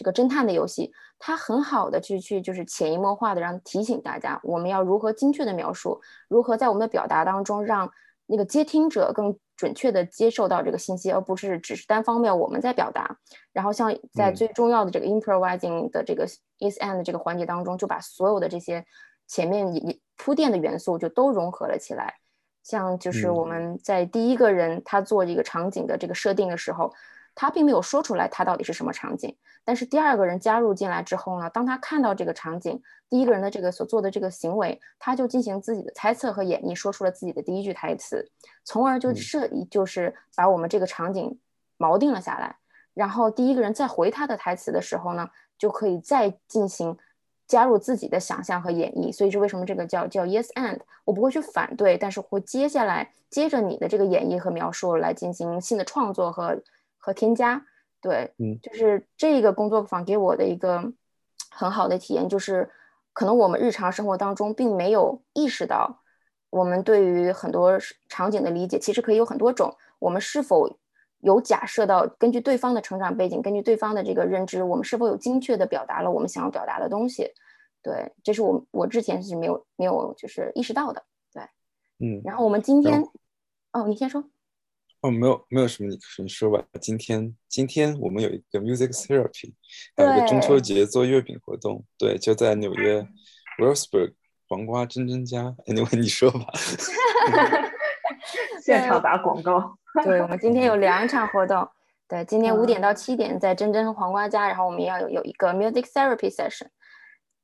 这个侦探的游戏，它很好的去去就是潜移默化的让提醒大家，我们要如何精确的描述，如何在我们的表达当中让那个接听者更准确的接受到这个信息，而不是只是单方面我们在表达。然后像在最重要的这个 improvising 的这个 is and 这个环节当中，就把所有的这些前面也铺垫的元素就都融合了起来。像就是我们在第一个人他做这个场景的这个设定的时候。他并没有说出来他到底是什么场景，但是第二个人加入进来之后呢，当他看到这个场景，第一个人的这个所做的这个行为，他就进行自己的猜测和演绎，说出了自己的第一句台词，从而就设就是把我们这个场景锚定了下来。然后第一个人再回他的台词的时候呢，就可以再进行加入自己的想象和演绎。所以这为什么这个叫叫 yes and？我不会去反对，但是会接下来接着你的这个演绎和描述来进行新的创作和。和添加，对，嗯，就是这个工作坊给我的一个很好的体验，就是可能我们日常生活当中并没有意识到，我们对于很多场景的理解其实可以有很多种。我们是否有假设到，根据对方的成长背景，根据对方的这个认知，我们是否有精确的表达了我们想要表达的东西？对，这是我我之前是没有没有就是意识到的，对，嗯。然后我们今天，哦，你先说。哦，没有，没有什么，你你说吧。今天，今天我们有一个 music therapy，还有一个中秋节做月饼活动，对，就在纽约 Wellsburg 黄瓜真真家。Anyway，你说吧。现场打广告。对，我们今天有两场活动。对，今天五点到七点在真真和黄瓜家，然后我们要有有一个 music therapy session。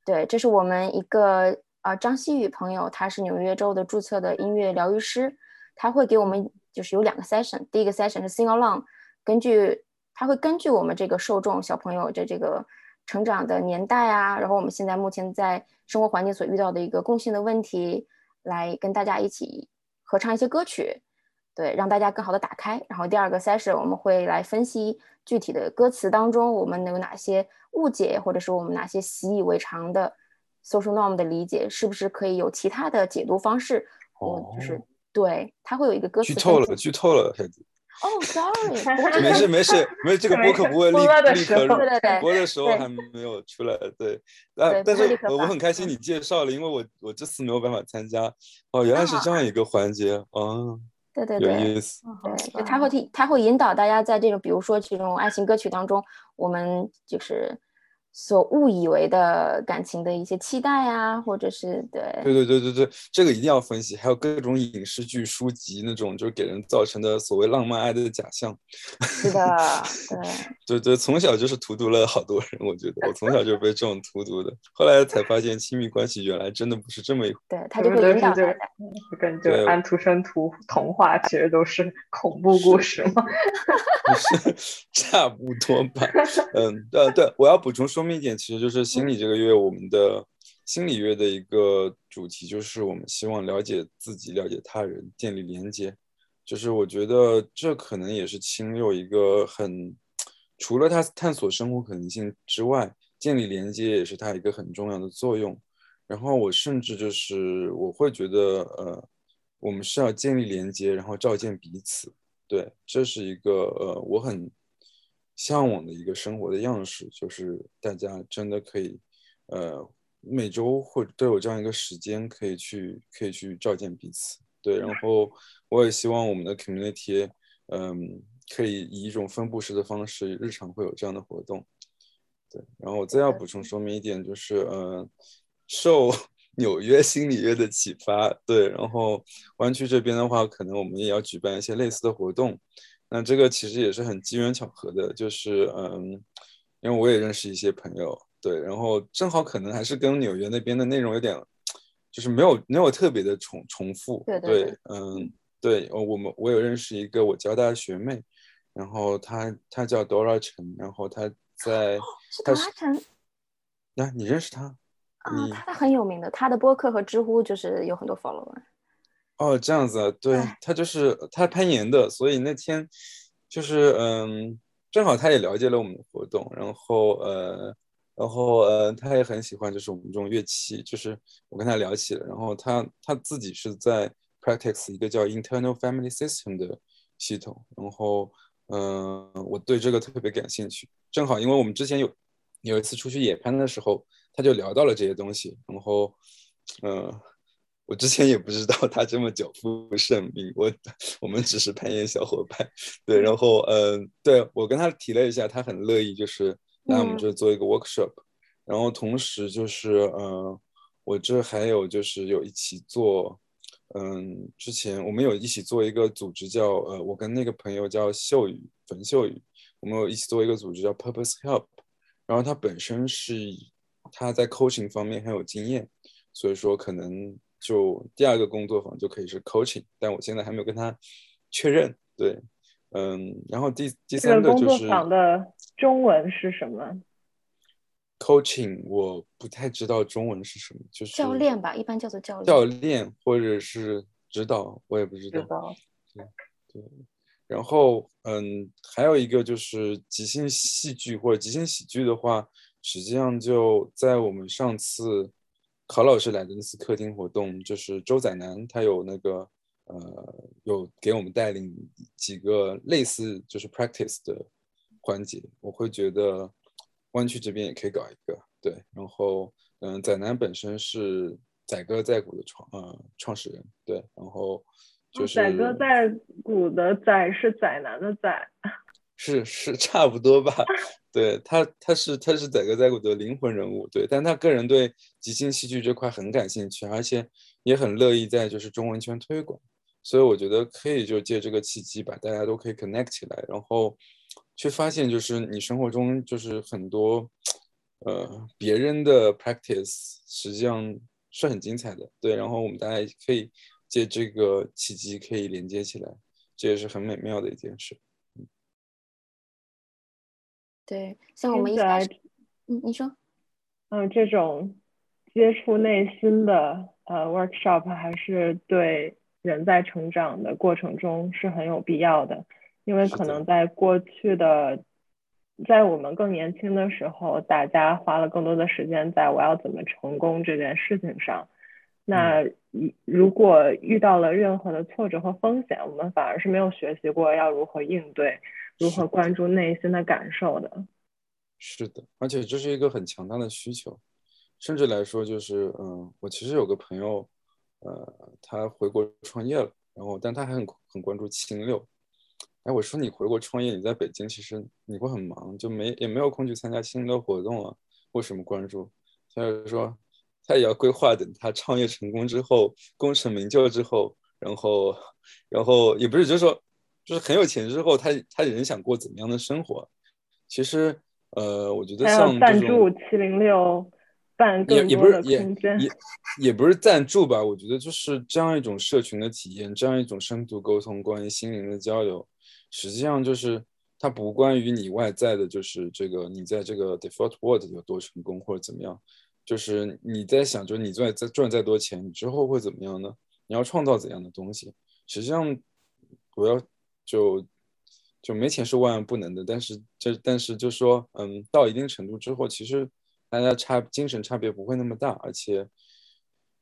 对，这是我们一个呃张希宇朋友，他是纽约州的注册的音乐疗愈师，他会给我们。就是有两个 session，第一个 session 是 sing along，根据它会根据我们这个受众小朋友的这个成长的年代啊，然后我们现在目前在生活环境所遇到的一个共性的问题，来跟大家一起合唱一些歌曲，对，让大家更好的打开。然后第二个 session 我们会来分析具体的歌词当中我们有哪些误解，或者是我们哪些习以为常的 social norm 的理解，是不是可以有其他的解读方式？哦，就是对，它会有一个歌词。剧透了，剧透了，孩子。哦，sorry，没事没事，没事，这个播客不会立立刻播的时候还没有出来，对，但但是我我很开心你介绍了，因为我我这次没有办法参加，哦，原来是这样一个环节，哦，对对对，有意思，对，他会替他会引导大家在这种比如说这种爱情歌曲当中，我们就是。所误以为的感情的一些期待啊，或者是对，对对对对对，这个一定要分析。还有各种影视剧、书籍那种，就是给人造成的所谓浪漫爱的假象。是的，对，对对，从小就是荼毒了好多人。我觉得我从小就被这种荼毒的，后来才发现亲密关系原来真的不是这么一回。对他就会引导大家，跟就安徒生图童话其实都是恐怖故事吗？是 差不多吧。嗯，对，对，我要补充说。一点其实就是心理这个月，我们的心理月的一个主题就是我们希望了解自己，了解他人，建立连接。就是我觉得这可能也是亲六一个很，除了他探索生活可能性之外，建立连接也是他一个很重要的作用。然后我甚至就是我会觉得，呃，我们是要建立连接，然后照见彼此。对，这是一个呃，我很。向往的一个生活的样式，就是大家真的可以，呃，每周或者都有这样一个时间，可以去可以去照见彼此。对，然后我也希望我们的 community，嗯，可以以一种分布式的方式，日常会有这样的活动。对，然后我再要补充说明一点，就是，呃，受 纽约心理月的启发，对，然后湾区这边的话，可能我们也要举办一些类似的活动。那这个其实也是很机缘巧合的，就是嗯，因为我也认识一些朋友，对，然后正好可能还是跟纽约那边的内容有点，就是没有没有特别的重重复，对对，嗯，对，我们我有认识一个我交大的学妹，然后她她叫 Dora 陈，然后她在，是 Dora 陈，那你认识她？啊，她很有名的，她的播客和知乎就是有很多 follower。哦，这样子啊，对他就是他攀岩的，所以那天就是嗯，正好他也了解了我们的活动，然后呃，然后呃，他也很喜欢就是我们这种乐器，就是我跟他聊起了，然后他他自己是在 practice 一个叫 internal family system 的系统，然后嗯，我对这个特别感兴趣，正好因为我们之前有有一次出去野攀的时候，他就聊到了这些东西，然后嗯。我之前也不知道 他这么久负盛名，我我们只是攀岩小伙伴，对，然后嗯，对我跟他提了一下，他很乐意，就是那我们就做一个 workshop，然后同时就是嗯，我这还有就是有一起做，嗯，之前我们有一起做一个组织叫呃，我跟那个朋友叫秀宇冯秀宇，我们有一起做一个组织叫 Purpose Help，然后他本身是他在 coaching 方面很有经验，所以说可能。就第二个工作坊就可以是 coaching，但我现在还没有跟他确认。对，嗯，然后第第三个就是工作坊的中文是什么？coaching 我不太知道中文是什么，就是教练吧，一般叫做教练。教练或者是指导，我也不知道。指导。对对。然后嗯，还有一个就是即兴戏剧或者即兴喜剧的话，实际上就在我们上次。考老师来的那次客厅活动，就是周仔南，他有那个呃，有给我们带领几个类似就是 practice 的环节。我会觉得湾区这边也可以搞一个，对。然后嗯，仔南本身是载歌载舞的创呃创始人，对。然后就是载歌载舞的载是仔南的载，是是 差不多吧。对他，他是他是载歌载舞的灵魂人物，对，但他个人对即兴戏剧这块很感兴趣，而且也很乐意在就是中文圈推广，所以我觉得可以就借这个契机把大家都可以 connect 起来，然后去发现就是你生活中就是很多呃别人的 practice 实际上是很精彩的，对，然后我们大家可以借这个契机可以连接起来，这也是很美妙的一件事。对，像我们一开始，嗯，你说，嗯，这种接触内心的呃 workshop 还是对人在成长的过程中是很有必要的，因为可能在过去的，在我们更年轻的时候，大家花了更多的时间在我要怎么成功这件事情上，那如果遇到了任何的挫折和风险，我们反而是没有学习过要如何应对。如何关注内心的感受的？是的，而且这是一个很强大的需求，甚至来说就是，嗯，我其实有个朋友，呃，他回国创业了，然后但他还很很关注七零六。哎，我说你回国创业，你在北京，其实你会很忙，就没也没有空去参加七零六活动啊，为什么关注？他就说他也要规划，等他创业成功之后，功成名就之后，然后，然后也不是就是说。就是很有钱之后，他他人想过怎么样的生活？其实，呃，我觉得像赞助七零六办更多的空间，也也不是赞助吧。我觉得就是这样一种社群的体验，这样一种深度沟通，关于心灵的交流，实际上就是它不关于你外在的，就是这个你在这个 default world 有多成功或者怎么样，就是你在想，就是你赚再赚再多钱，你之后会怎么样呢？你要创造怎样的东西？实际上，我要。就就没钱是万万不能的，但是这但是就说，嗯，到一定程度之后，其实大家差精神差别不会那么大，而且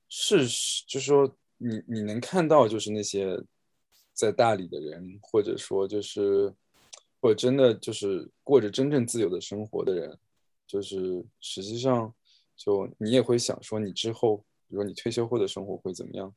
是就是说，你你能看到就是那些在大理的人，或者说就是或者真的就是过着真正自由的生活的人，就是实际上就你也会想说，你之后比如说你退休后的生活会怎么样？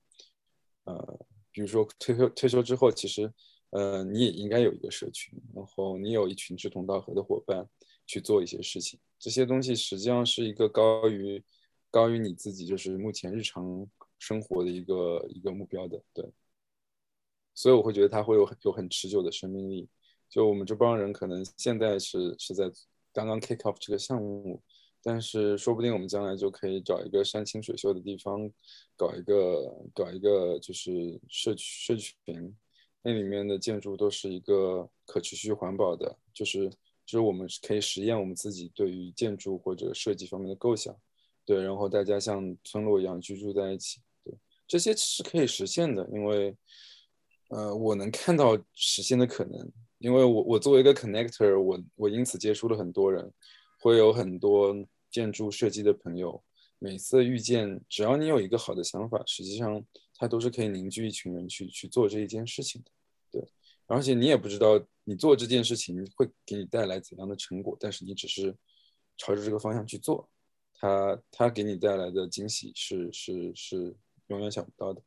呃，比如说退休退休之后，其实。呃，你也应该有一个社群，然后你有一群志同道合的伙伴去做一些事情。这些东西实际上是一个高于高于你自己就是目前日常生活的一个一个目标的，对。所以我会觉得它会有有很持久的生命力。就我们这帮人可能现在是是在刚刚 kick off 这个项目，但是说不定我们将来就可以找一个山清水秀的地方，搞一个搞一个就是社区社群。那里面的建筑都是一个可持续环保的，就是就是我们可以实验我们自己对于建筑或者设计方面的构想，对，然后大家像村落一样居住在一起，对，这些是可以实现的，因为，呃，我能看到实现的可能，因为我我作为一个 connector，我我因此接触了很多人，会有很多建筑设计的朋友，每次遇见，只要你有一个好的想法，实际上。它都是可以凝聚一群人去去做这一件事情的，对。而且你也不知道你做这件事情会给你带来怎样的成果，但是你只是朝着这个方向去做，它它给你带来的惊喜是是是永远想不到的。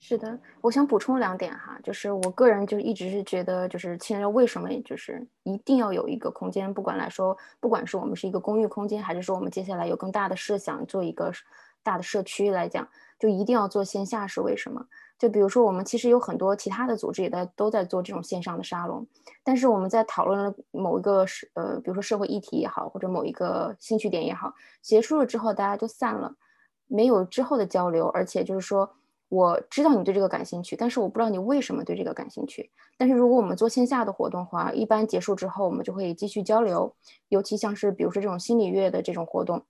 是的，我想补充两点哈，就是我个人就一直是觉得，就是青年为什么就是一定要有一个空间，不管来说，不管是我们是一个公寓空间，还是说我们接下来有更大的设想做一个大的社区来讲。就一定要做线下是为什么？就比如说，我们其实有很多其他的组织也在都在做这种线上的沙龙，但是我们在讨论了某一个是呃，比如说社会议题也好，或者某一个兴趣点也好，结束了之后大家就散了，没有之后的交流，而且就是说，我知道你对这个感兴趣，但是我不知道你为什么对这个感兴趣。但是如果我们做线下的活动的话，一般结束之后我们就会继续交流，尤其像是比如说这种心理月的这种活动，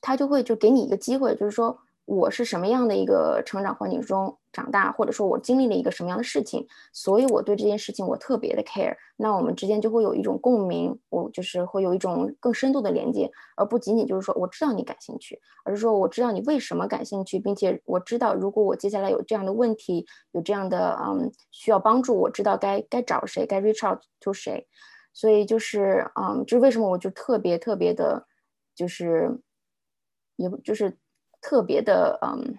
他就会就给你一个机会，就是说。我是什么样的一个成长环境中长大，或者说我经历了一个什么样的事情，所以我对这件事情我特别的 care。那我们之间就会有一种共鸣，我就是会有一种更深度的连接，而不仅仅就是说我知道你感兴趣，而是说我知道你为什么感兴趣，并且我知道如果我接下来有这样的问题，有这样的嗯需要帮助，我知道该该找谁，该 reach out to 谁。所以就是嗯，这为什么我就特别特别的，就是也不就是。特别的，嗯，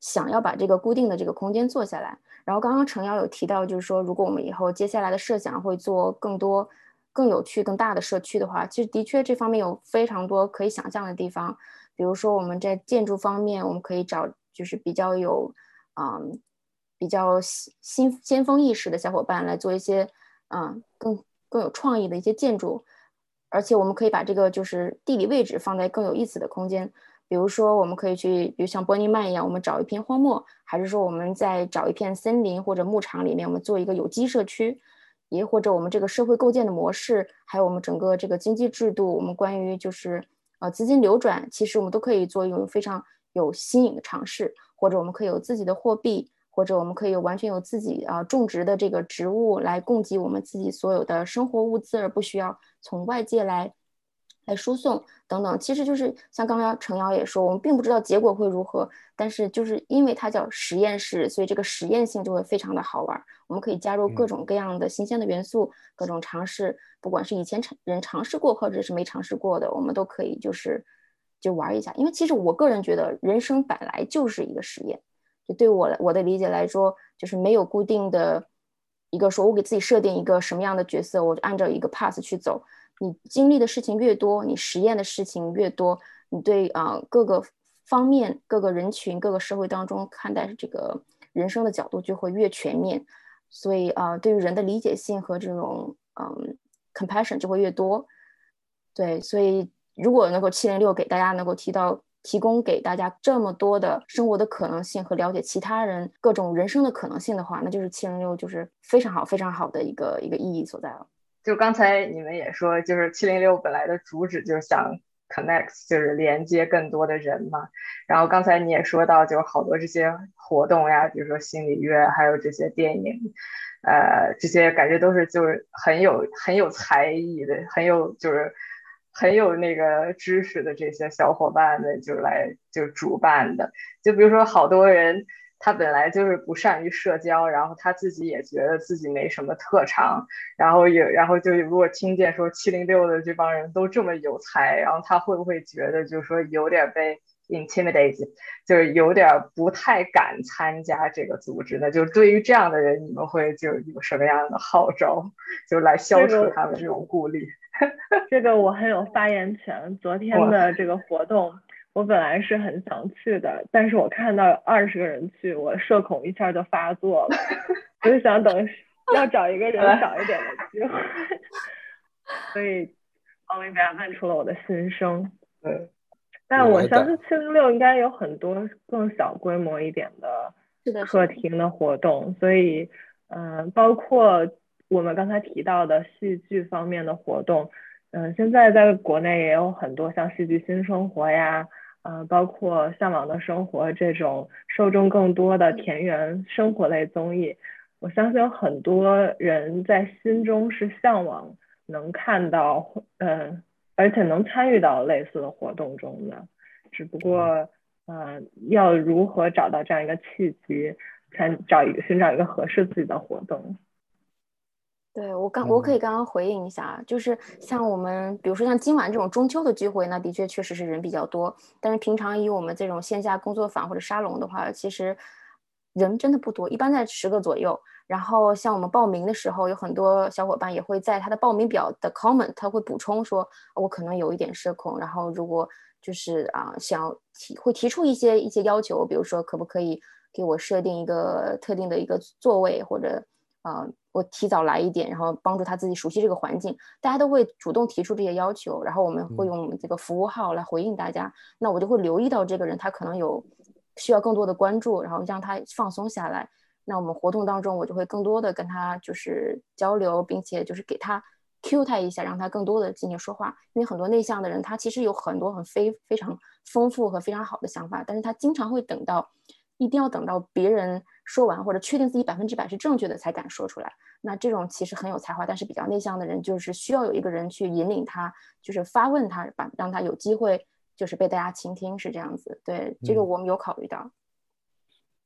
想要把这个固定的这个空间做下来。然后刚刚程瑶有提到，就是说，如果我们以后接下来的设想会做更多、更有趣、更大的社区的话，其实的确这方面有非常多可以想象的地方。比如说我们在建筑方面，我们可以找就是比较有，嗯，比较新先锋意识的小伙伴来做一些，嗯，更更有创意的一些建筑。而且我们可以把这个就是地理位置放在更有意思的空间。比如说，我们可以去，比如像波尼曼一样，我们找一片荒漠，还是说我们在找一片森林或者牧场里面，我们做一个有机社区，也或者我们这个社会构建的模式，还有我们整个这个经济制度，我们关于就是呃资金流转，其实我们都可以做一种非常有新颖的尝试，或者我们可以有自己的货币，或者我们可以完全有自己啊种植的这个植物来供给我们自己所有的生活物资，而不需要从外界来。来输送等等，其实就是像刚刚程瑶也说，我们并不知道结果会如何，但是就是因为它叫实验室，所以这个实验性就会非常的好玩。我们可以加入各种各样的新鲜的元素，各种尝试，不管是以前尝人尝试过，或者是没尝试过的，我们都可以就是就玩一下。因为其实我个人觉得，人生本来就是一个实验。就对我我的理解来说，就是没有固定的一个说，我给自己设定一个什么样的角色，我就按照一个 path 去走。你经历的事情越多，你实验的事情越多，你对啊各个方面、各个人群、各个社会当中看待这个人生的角度就会越全面，所以啊，对于人的理解性和这种嗯 compassion 就会越多。对，所以如果能够七零六给大家能够提到提供给大家这么多的生活的可能性和了解其他人各种人生的可能性的话，那就是七零六就是非常好、非常好的一个一个意义所在了。就刚才你们也说，就是七零六本来的主旨就是想 connect，就是连接更多的人嘛。然后刚才你也说到，就好多这些活动呀，比如说心理月，还有这些电影，呃，这些感觉都是就是很有很有才艺的，很有就是很有那个知识的这些小伙伴们就来就主办的。就比如说好多人。他本来就是不善于社交，然后他自己也觉得自己没什么特长，然后也然后就如果听见说七零六的这帮人都这么有才，然后他会不会觉得就是说有点被 intimidated，就是有点不太敢参加这个组织呢？就对于这样的人，你们会就有什么样的号召，就来消除他们这种顾虑？这个我很有发言权。昨天的这个活动。我本来是很想去的，但是我看到二十个人去，我社恐一下就发作了。我就想等要找一个人少一点的机会，所以奥利维亚问出了我的心声。对，但我相信七零六应该有很多更小规模一点的客厅的活动，所以嗯，包括我们刚才提到的戏剧方面的活动，嗯，现在在国内也有很多像戏剧新生活呀。呃，包括向往的生活这种受众更多的田园生活类综艺，我相信有很多人在心中是向往能看到，嗯，而且能参与到类似的活动中的，只不过，呃，要如何找到这样一个契机，才找一个寻找一个合适自己的活动。对我刚我可以刚刚回应一下，就是像我们比如说像今晚这种中秋的聚会，那的确确实是人比较多。但是平常以我们这种线下工作坊或者沙龙的话，其实人真的不多，一般在十个左右。然后像我们报名的时候，有很多小伙伴也会在他的报名表的 comment，他会补充说，我可能有一点社恐，然后如果就是啊想提会提出一些一些要求，比如说可不可以给我设定一个特定的一个座位或者。呃，我提早来一点，然后帮助他自己熟悉这个环境。大家都会主动提出这些要求，然后我们会用我们这个服务号来回应大家。那我就会留意到这个人，他可能有需要更多的关注，然后让他放松下来。那我们活动当中，我就会更多的跟他就是交流，并且就是给他 Q 他一下，让他更多的进行说话。因为很多内向的人，他其实有很多很非非常丰富和非常好的想法，但是他经常会等到。一定要等到别人说完或者确定自己百分之百是正确的才敢说出来。那这种其实很有才华，但是比较内向的人，就是需要有一个人去引领他，就是发问他，把让他有机会就是被大家倾听，是这样子。对这个我们有考虑到。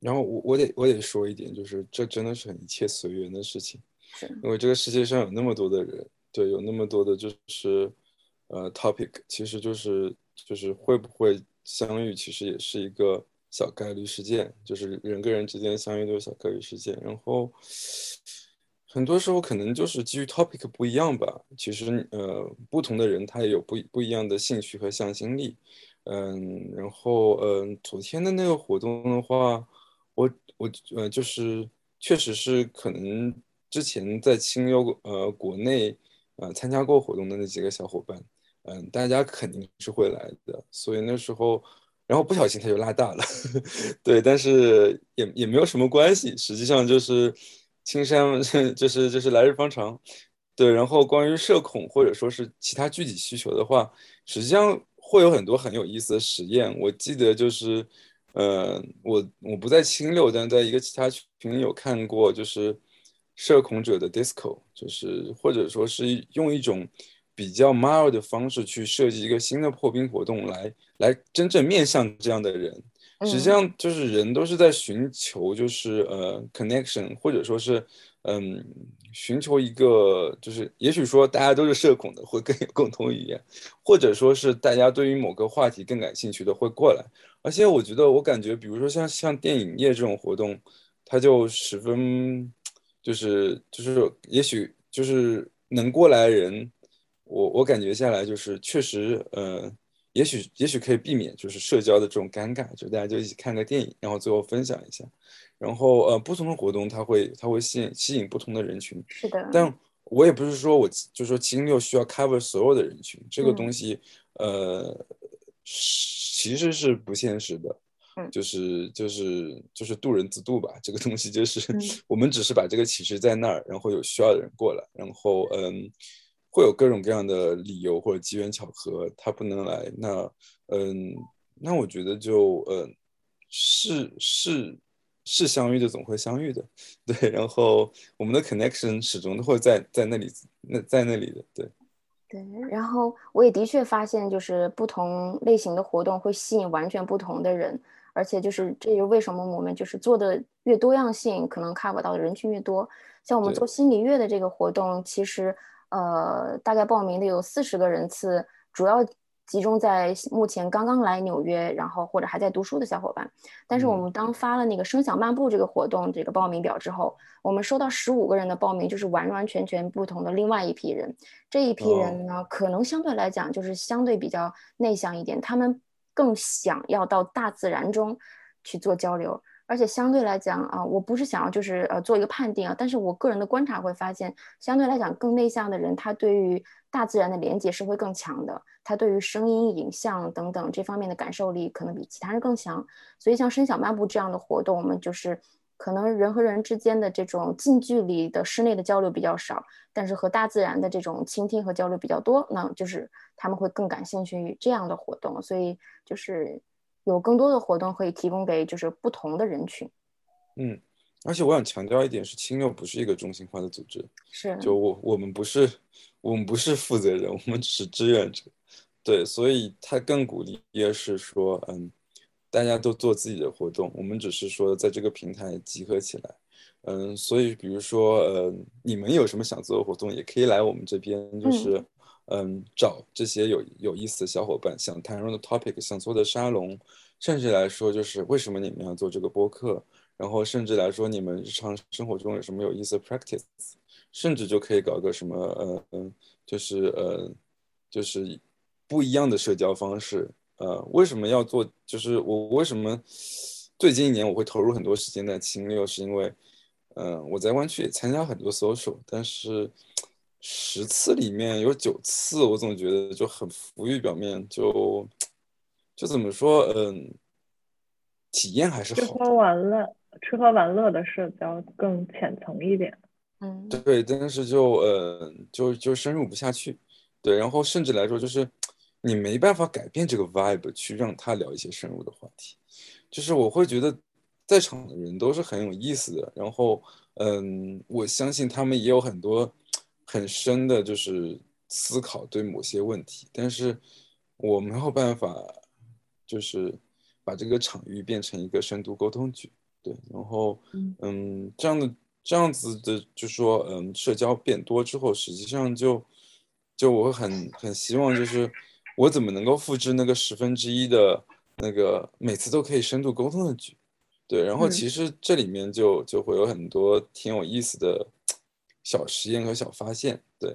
然后我我得我得说一点，就是这真的是很一切随缘的事情。因为这个世界上有那么多的人，对，有那么多的就是呃 topic，其实就是就是会不会相遇，其实也是一个。小概率事件就是人跟人之间相遇都是小概率事件，然后很多时候可能就是基于 topic 不一样吧。其实呃，不同的人他也有不不一样的兴趣和向心力。嗯，然后嗯，昨天的那个活动的话，我我呃就是确实是可能之前在清优呃国内呃参加过活动的那几个小伙伴，嗯，大家肯定是会来的，所以那时候。然后不小心他就拉大了，对，但是也也没有什么关系，实际上就是青山 就是就是来日方长，对。然后关于社恐或者说是其他具体需求的话，实际上会有很多很有意思的实验。我记得就是，呃，我我不在青六，但在一个其他群里有看过，就是社恐者的 disco，就是或者说是用一种。比较 mild 的方式去设计一个新的破冰活动，来来真正面向这样的人，实际上就是人都是在寻求就是呃 connection，或者说是嗯寻求一个就是也许说大家都是社恐的会更有共同语言，或者说是大家对于某个话题更感兴趣的会过来，而且我觉得我感觉比如说像像电影业这种活动，它就十分就是就是也许就是能过来人。我我感觉下来就是确实，呃，也许也许可以避免就是社交的这种尴尬，就大家就一起看个电影，然后最后分享一下，然后呃，不同的活动它会它会吸引吸引不同的人群，是的。但我也不是说我就说七六需要 cover 所有的人群，这个东西呃其实是不现实的，就是就是就是渡人自渡吧，这个东西就是 我们只是把这个启示在那儿，然后有需要的人过来，然后嗯。会有各种各样的理由或者机缘巧合，他不能来。那，嗯，那我觉得就，嗯，是是是相遇的，总会相遇的，对。然后我们的 connection 始终都会在在那里，那在那里的，对。对。然后我也的确发现，就是不同类型的活动会吸引完全不同的人，而且就是这就为什么我们就是做的越多样性，可能 cover 到的人群越多。像我们做心理月的这个活动，其实。呃，大概报名的有四十个人次，主要集中在目前刚刚来纽约，然后或者还在读书的小伙伴。但是我们当发了那个声响漫步这个活动这个报名表之后，我们收到十五个人的报名，就是完完全全不同的另外一批人。这一批人呢，可能相对来讲就是相对比较内向一点，他们更想要到大自然中去做交流。而且相对来讲啊，我不是想要就是呃做一个判定啊，但是我个人的观察会发现，相对来讲更内向的人，他对于大自然的连接是会更强的，他对于声音、影像等等这方面的感受力可能比其他人更强。所以像声小漫步这样的活动，我们就是可能人和人之间的这种近距离的室内的交流比较少，但是和大自然的这种倾听和交流比较多，那就是他们会更感兴趣于这样的活动。所以就是。有更多的活动可以提供给就是不同的人群，嗯，而且我想强调一点是，青六不是一个中心化的组织，是，就我我们不是我们不是负责人，我们只是志愿者，对，所以他更鼓励也是说，嗯，大家都做自己的活动，我们只是说在这个平台集合起来，嗯，所以比如说，呃，你们有什么想做的活动，也可以来我们这边，就是。嗯，找这些有有意思的小伙伴，想谈论的 topic，想做的沙龙，甚至来说就是为什么你们要做这个播客，然后甚至来说你们日常生活中有什么有意思的 practice，甚至就可以搞个什么呃，就是呃就是不一样的社交方式。呃，为什么要做？就是我为什么最近一年我会投入很多时间在清六，是因为嗯我在湾区也参加很多 social，但是。十次里面有九次，我总觉得就很浮于表面，就就怎么说，嗯，体验还是好。吃喝玩乐，吃喝玩乐的社交更浅层一点。嗯，对，但是就呃，就就深入不下去。对，然后甚至来说，就是你没办法改变这个 vibe 去让他聊一些深入的话题。就是我会觉得在场的人都是很有意思的，然后嗯，我相信他们也有很多。很深的就是思考对某些问题，但是我没有办法，就是把这个场域变成一个深度沟通局，对，然后嗯，这样的这样子的，就说嗯，社交变多之后，实际上就就我很很希望，就是我怎么能够复制那个十分之一的那个每次都可以深度沟通的局，对，然后其实这里面就就会有很多挺有意思的。小实验和小发现，对。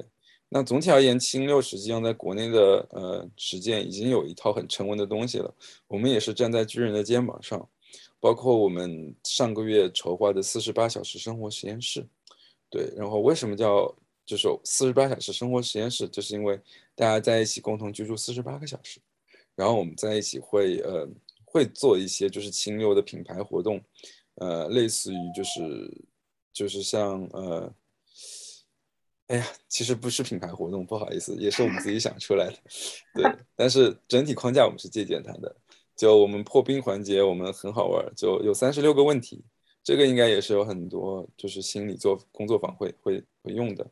那总体而言，青六实际上在国内的呃实践已经有一套很成文的东西了。我们也是站在巨人的肩膀上，包括我们上个月筹划的四十八小时生活实验室，对。然后为什么叫就是四十八小时生活实验室？就是因为大家在一起共同居住四十八个小时，然后我们在一起会呃。会做一些就是清流的品牌活动，呃，类似于就是就是像呃，哎呀，其实不是品牌活动，不好意思，也是我们自己想出来的，对，但是整体框架我们是借鉴它的。就我们破冰环节，我们很好玩，就有三十六个问题，这个应该也是有很多就是心理做工作坊会会会用的。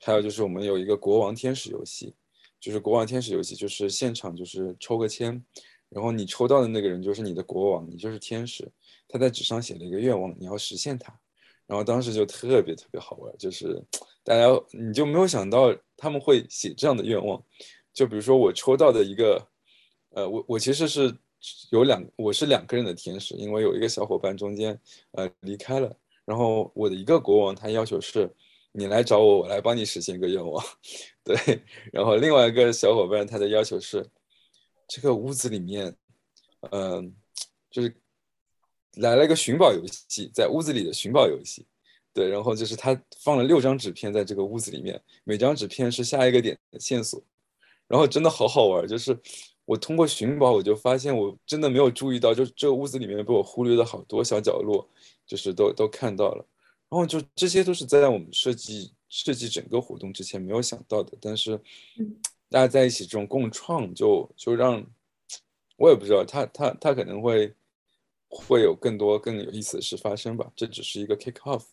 还有就是我们有一个国王天使游戏，就是国王天使游戏，就是现场就是抽个签。然后你抽到的那个人就是你的国王，你就是天使。他在纸上写了一个愿望，你要实现它。然后当时就特别特别好玩，就是大家你就没有想到他们会写这样的愿望。就比如说我抽到的一个，呃，我我其实是有两，我是两个人的天使，因为有一个小伙伴中间呃离开了。然后我的一个国王他要求是，你来找我，我来帮你实现一个愿望。对，然后另外一个小伙伴他的要求是。这个屋子里面，嗯，就是来了一个寻宝游戏，在屋子里的寻宝游戏，对，然后就是他放了六张纸片在这个屋子里面，每张纸片是下一个点的线索，然后真的好好玩，就是我通过寻宝，我就发现我真的没有注意到，就这个屋子里面被我忽略的好多小角落，就是都都看到了，然后就这些都是在我们设计设计整个活动之前没有想到的，但是。大家在一起这种共创，就就让我也不知道，他他他可能会会有更多更有意思的事发生吧。这只是一个 kick off，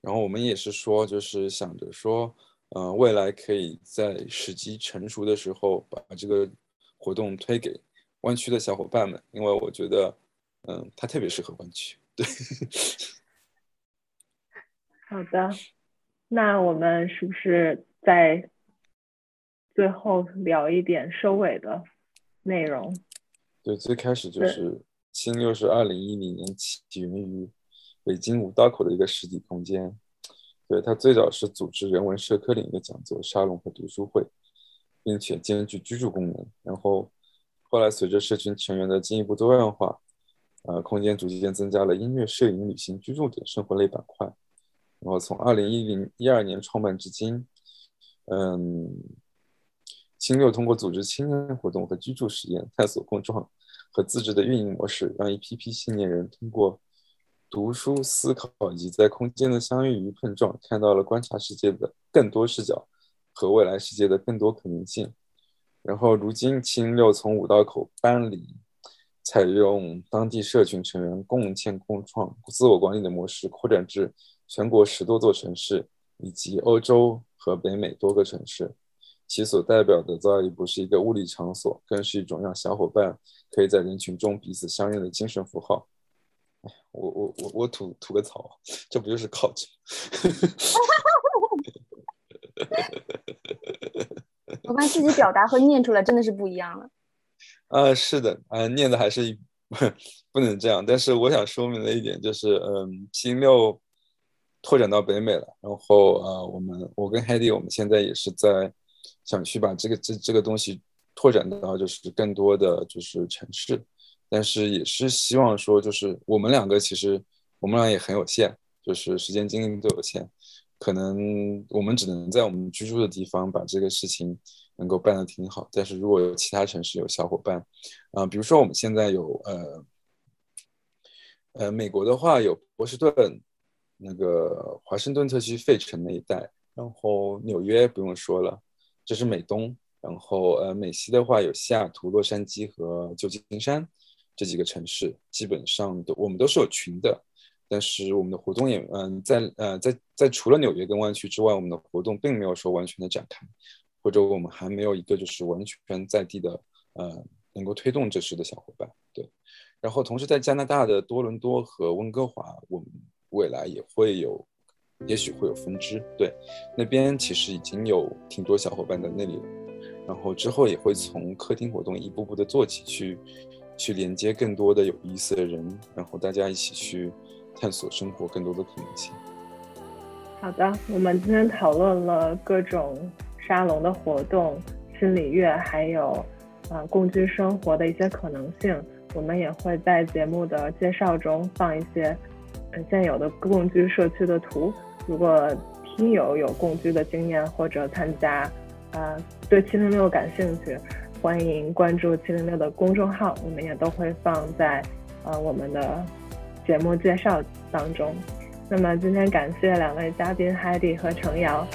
然后我们也是说，就是想着说，呃，未来可以在时机成熟的时候，把这个活动推给湾区的小伙伴们，因为我觉得，嗯，它特别适合湾区。对，好的，那我们是不是在？最后聊一点收尾的内容。对，最开始就是新六是二零一零年起源于北京五道口的一个实体空间。对，它最早是组织人文社科领域的讲座、沙龙和读书会，并且兼具居住功能。然后后来随着社群成员的进一步多样化，呃，空间逐渐增加了音乐、摄影、旅行、居住等生活类板块。然后从二零一零一二年创办至今，嗯。青六通过组织青年活动和居住实验，探索共创和自治的运营模式，让一批批青年人通过读书、思考以及在空间的相遇与碰撞，看到了观察世界的更多视角和未来世界的更多可能性。然后，如今青六从五道口搬离，采用当地社群成员共建共创、自我管理的模式，扩展至全国十多座城市以及欧洲和北美多个城市。其所代表的早已不是一个物理场所，更是一种让小伙伴可以在人群中彼此相认的精神符号。哎，我我我我吐吐个槽，这不就是靠近？我发现自己表达和念出来真的是不一样了。啊，是的，啊，念的还是 不能这样。但是我想说明的一点就是，嗯，新六拓展到北美了，然后呃，我们我跟 Heidi 我们现在也是在。想去把这个这这个东西拓展到就是更多的就是城市，但是也是希望说就是我们两个其实我们俩也很有限，就是时间精力都有限，可能我们只能在我们居住的地方把这个事情能够办得挺好。但是如果有其他城市有小伙伴，啊，比如说我们现在有呃呃美国的话有波士顿那个华盛顿特区费城那一带，然后纽约不用说了。这是美东，然后呃美西的话有西雅图、洛杉矶和旧金山这几个城市，基本上都我们都是有群的，但是我们的活动也嗯在呃在在除了纽约跟湾区之外，我们的活动并没有说完全的展开，或者我们还没有一个就是完全在地的呃能够推动这事的小伙伴，对。然后同时在加拿大的多伦多和温哥华，我们未来也会有。也许会有分支，对，那边其实已经有挺多小伙伴在那里了，然后之后也会从客厅活动一步步的做起，去去连接更多的有意思的人，然后大家一起去探索生活更多的可能性。好的，我们今天讨论了各种沙龙的活动、心理乐，还有啊共居生活的一些可能性。我们也会在节目的介绍中放一些现有的共居社区的图。如果听友有共居的经验或者参加，呃，对七零六感兴趣，欢迎关注七零六的公众号，我们也都会放在呃我们的节目介绍当中。那么今天感谢两位嘉宾 Heidi 和程瑶。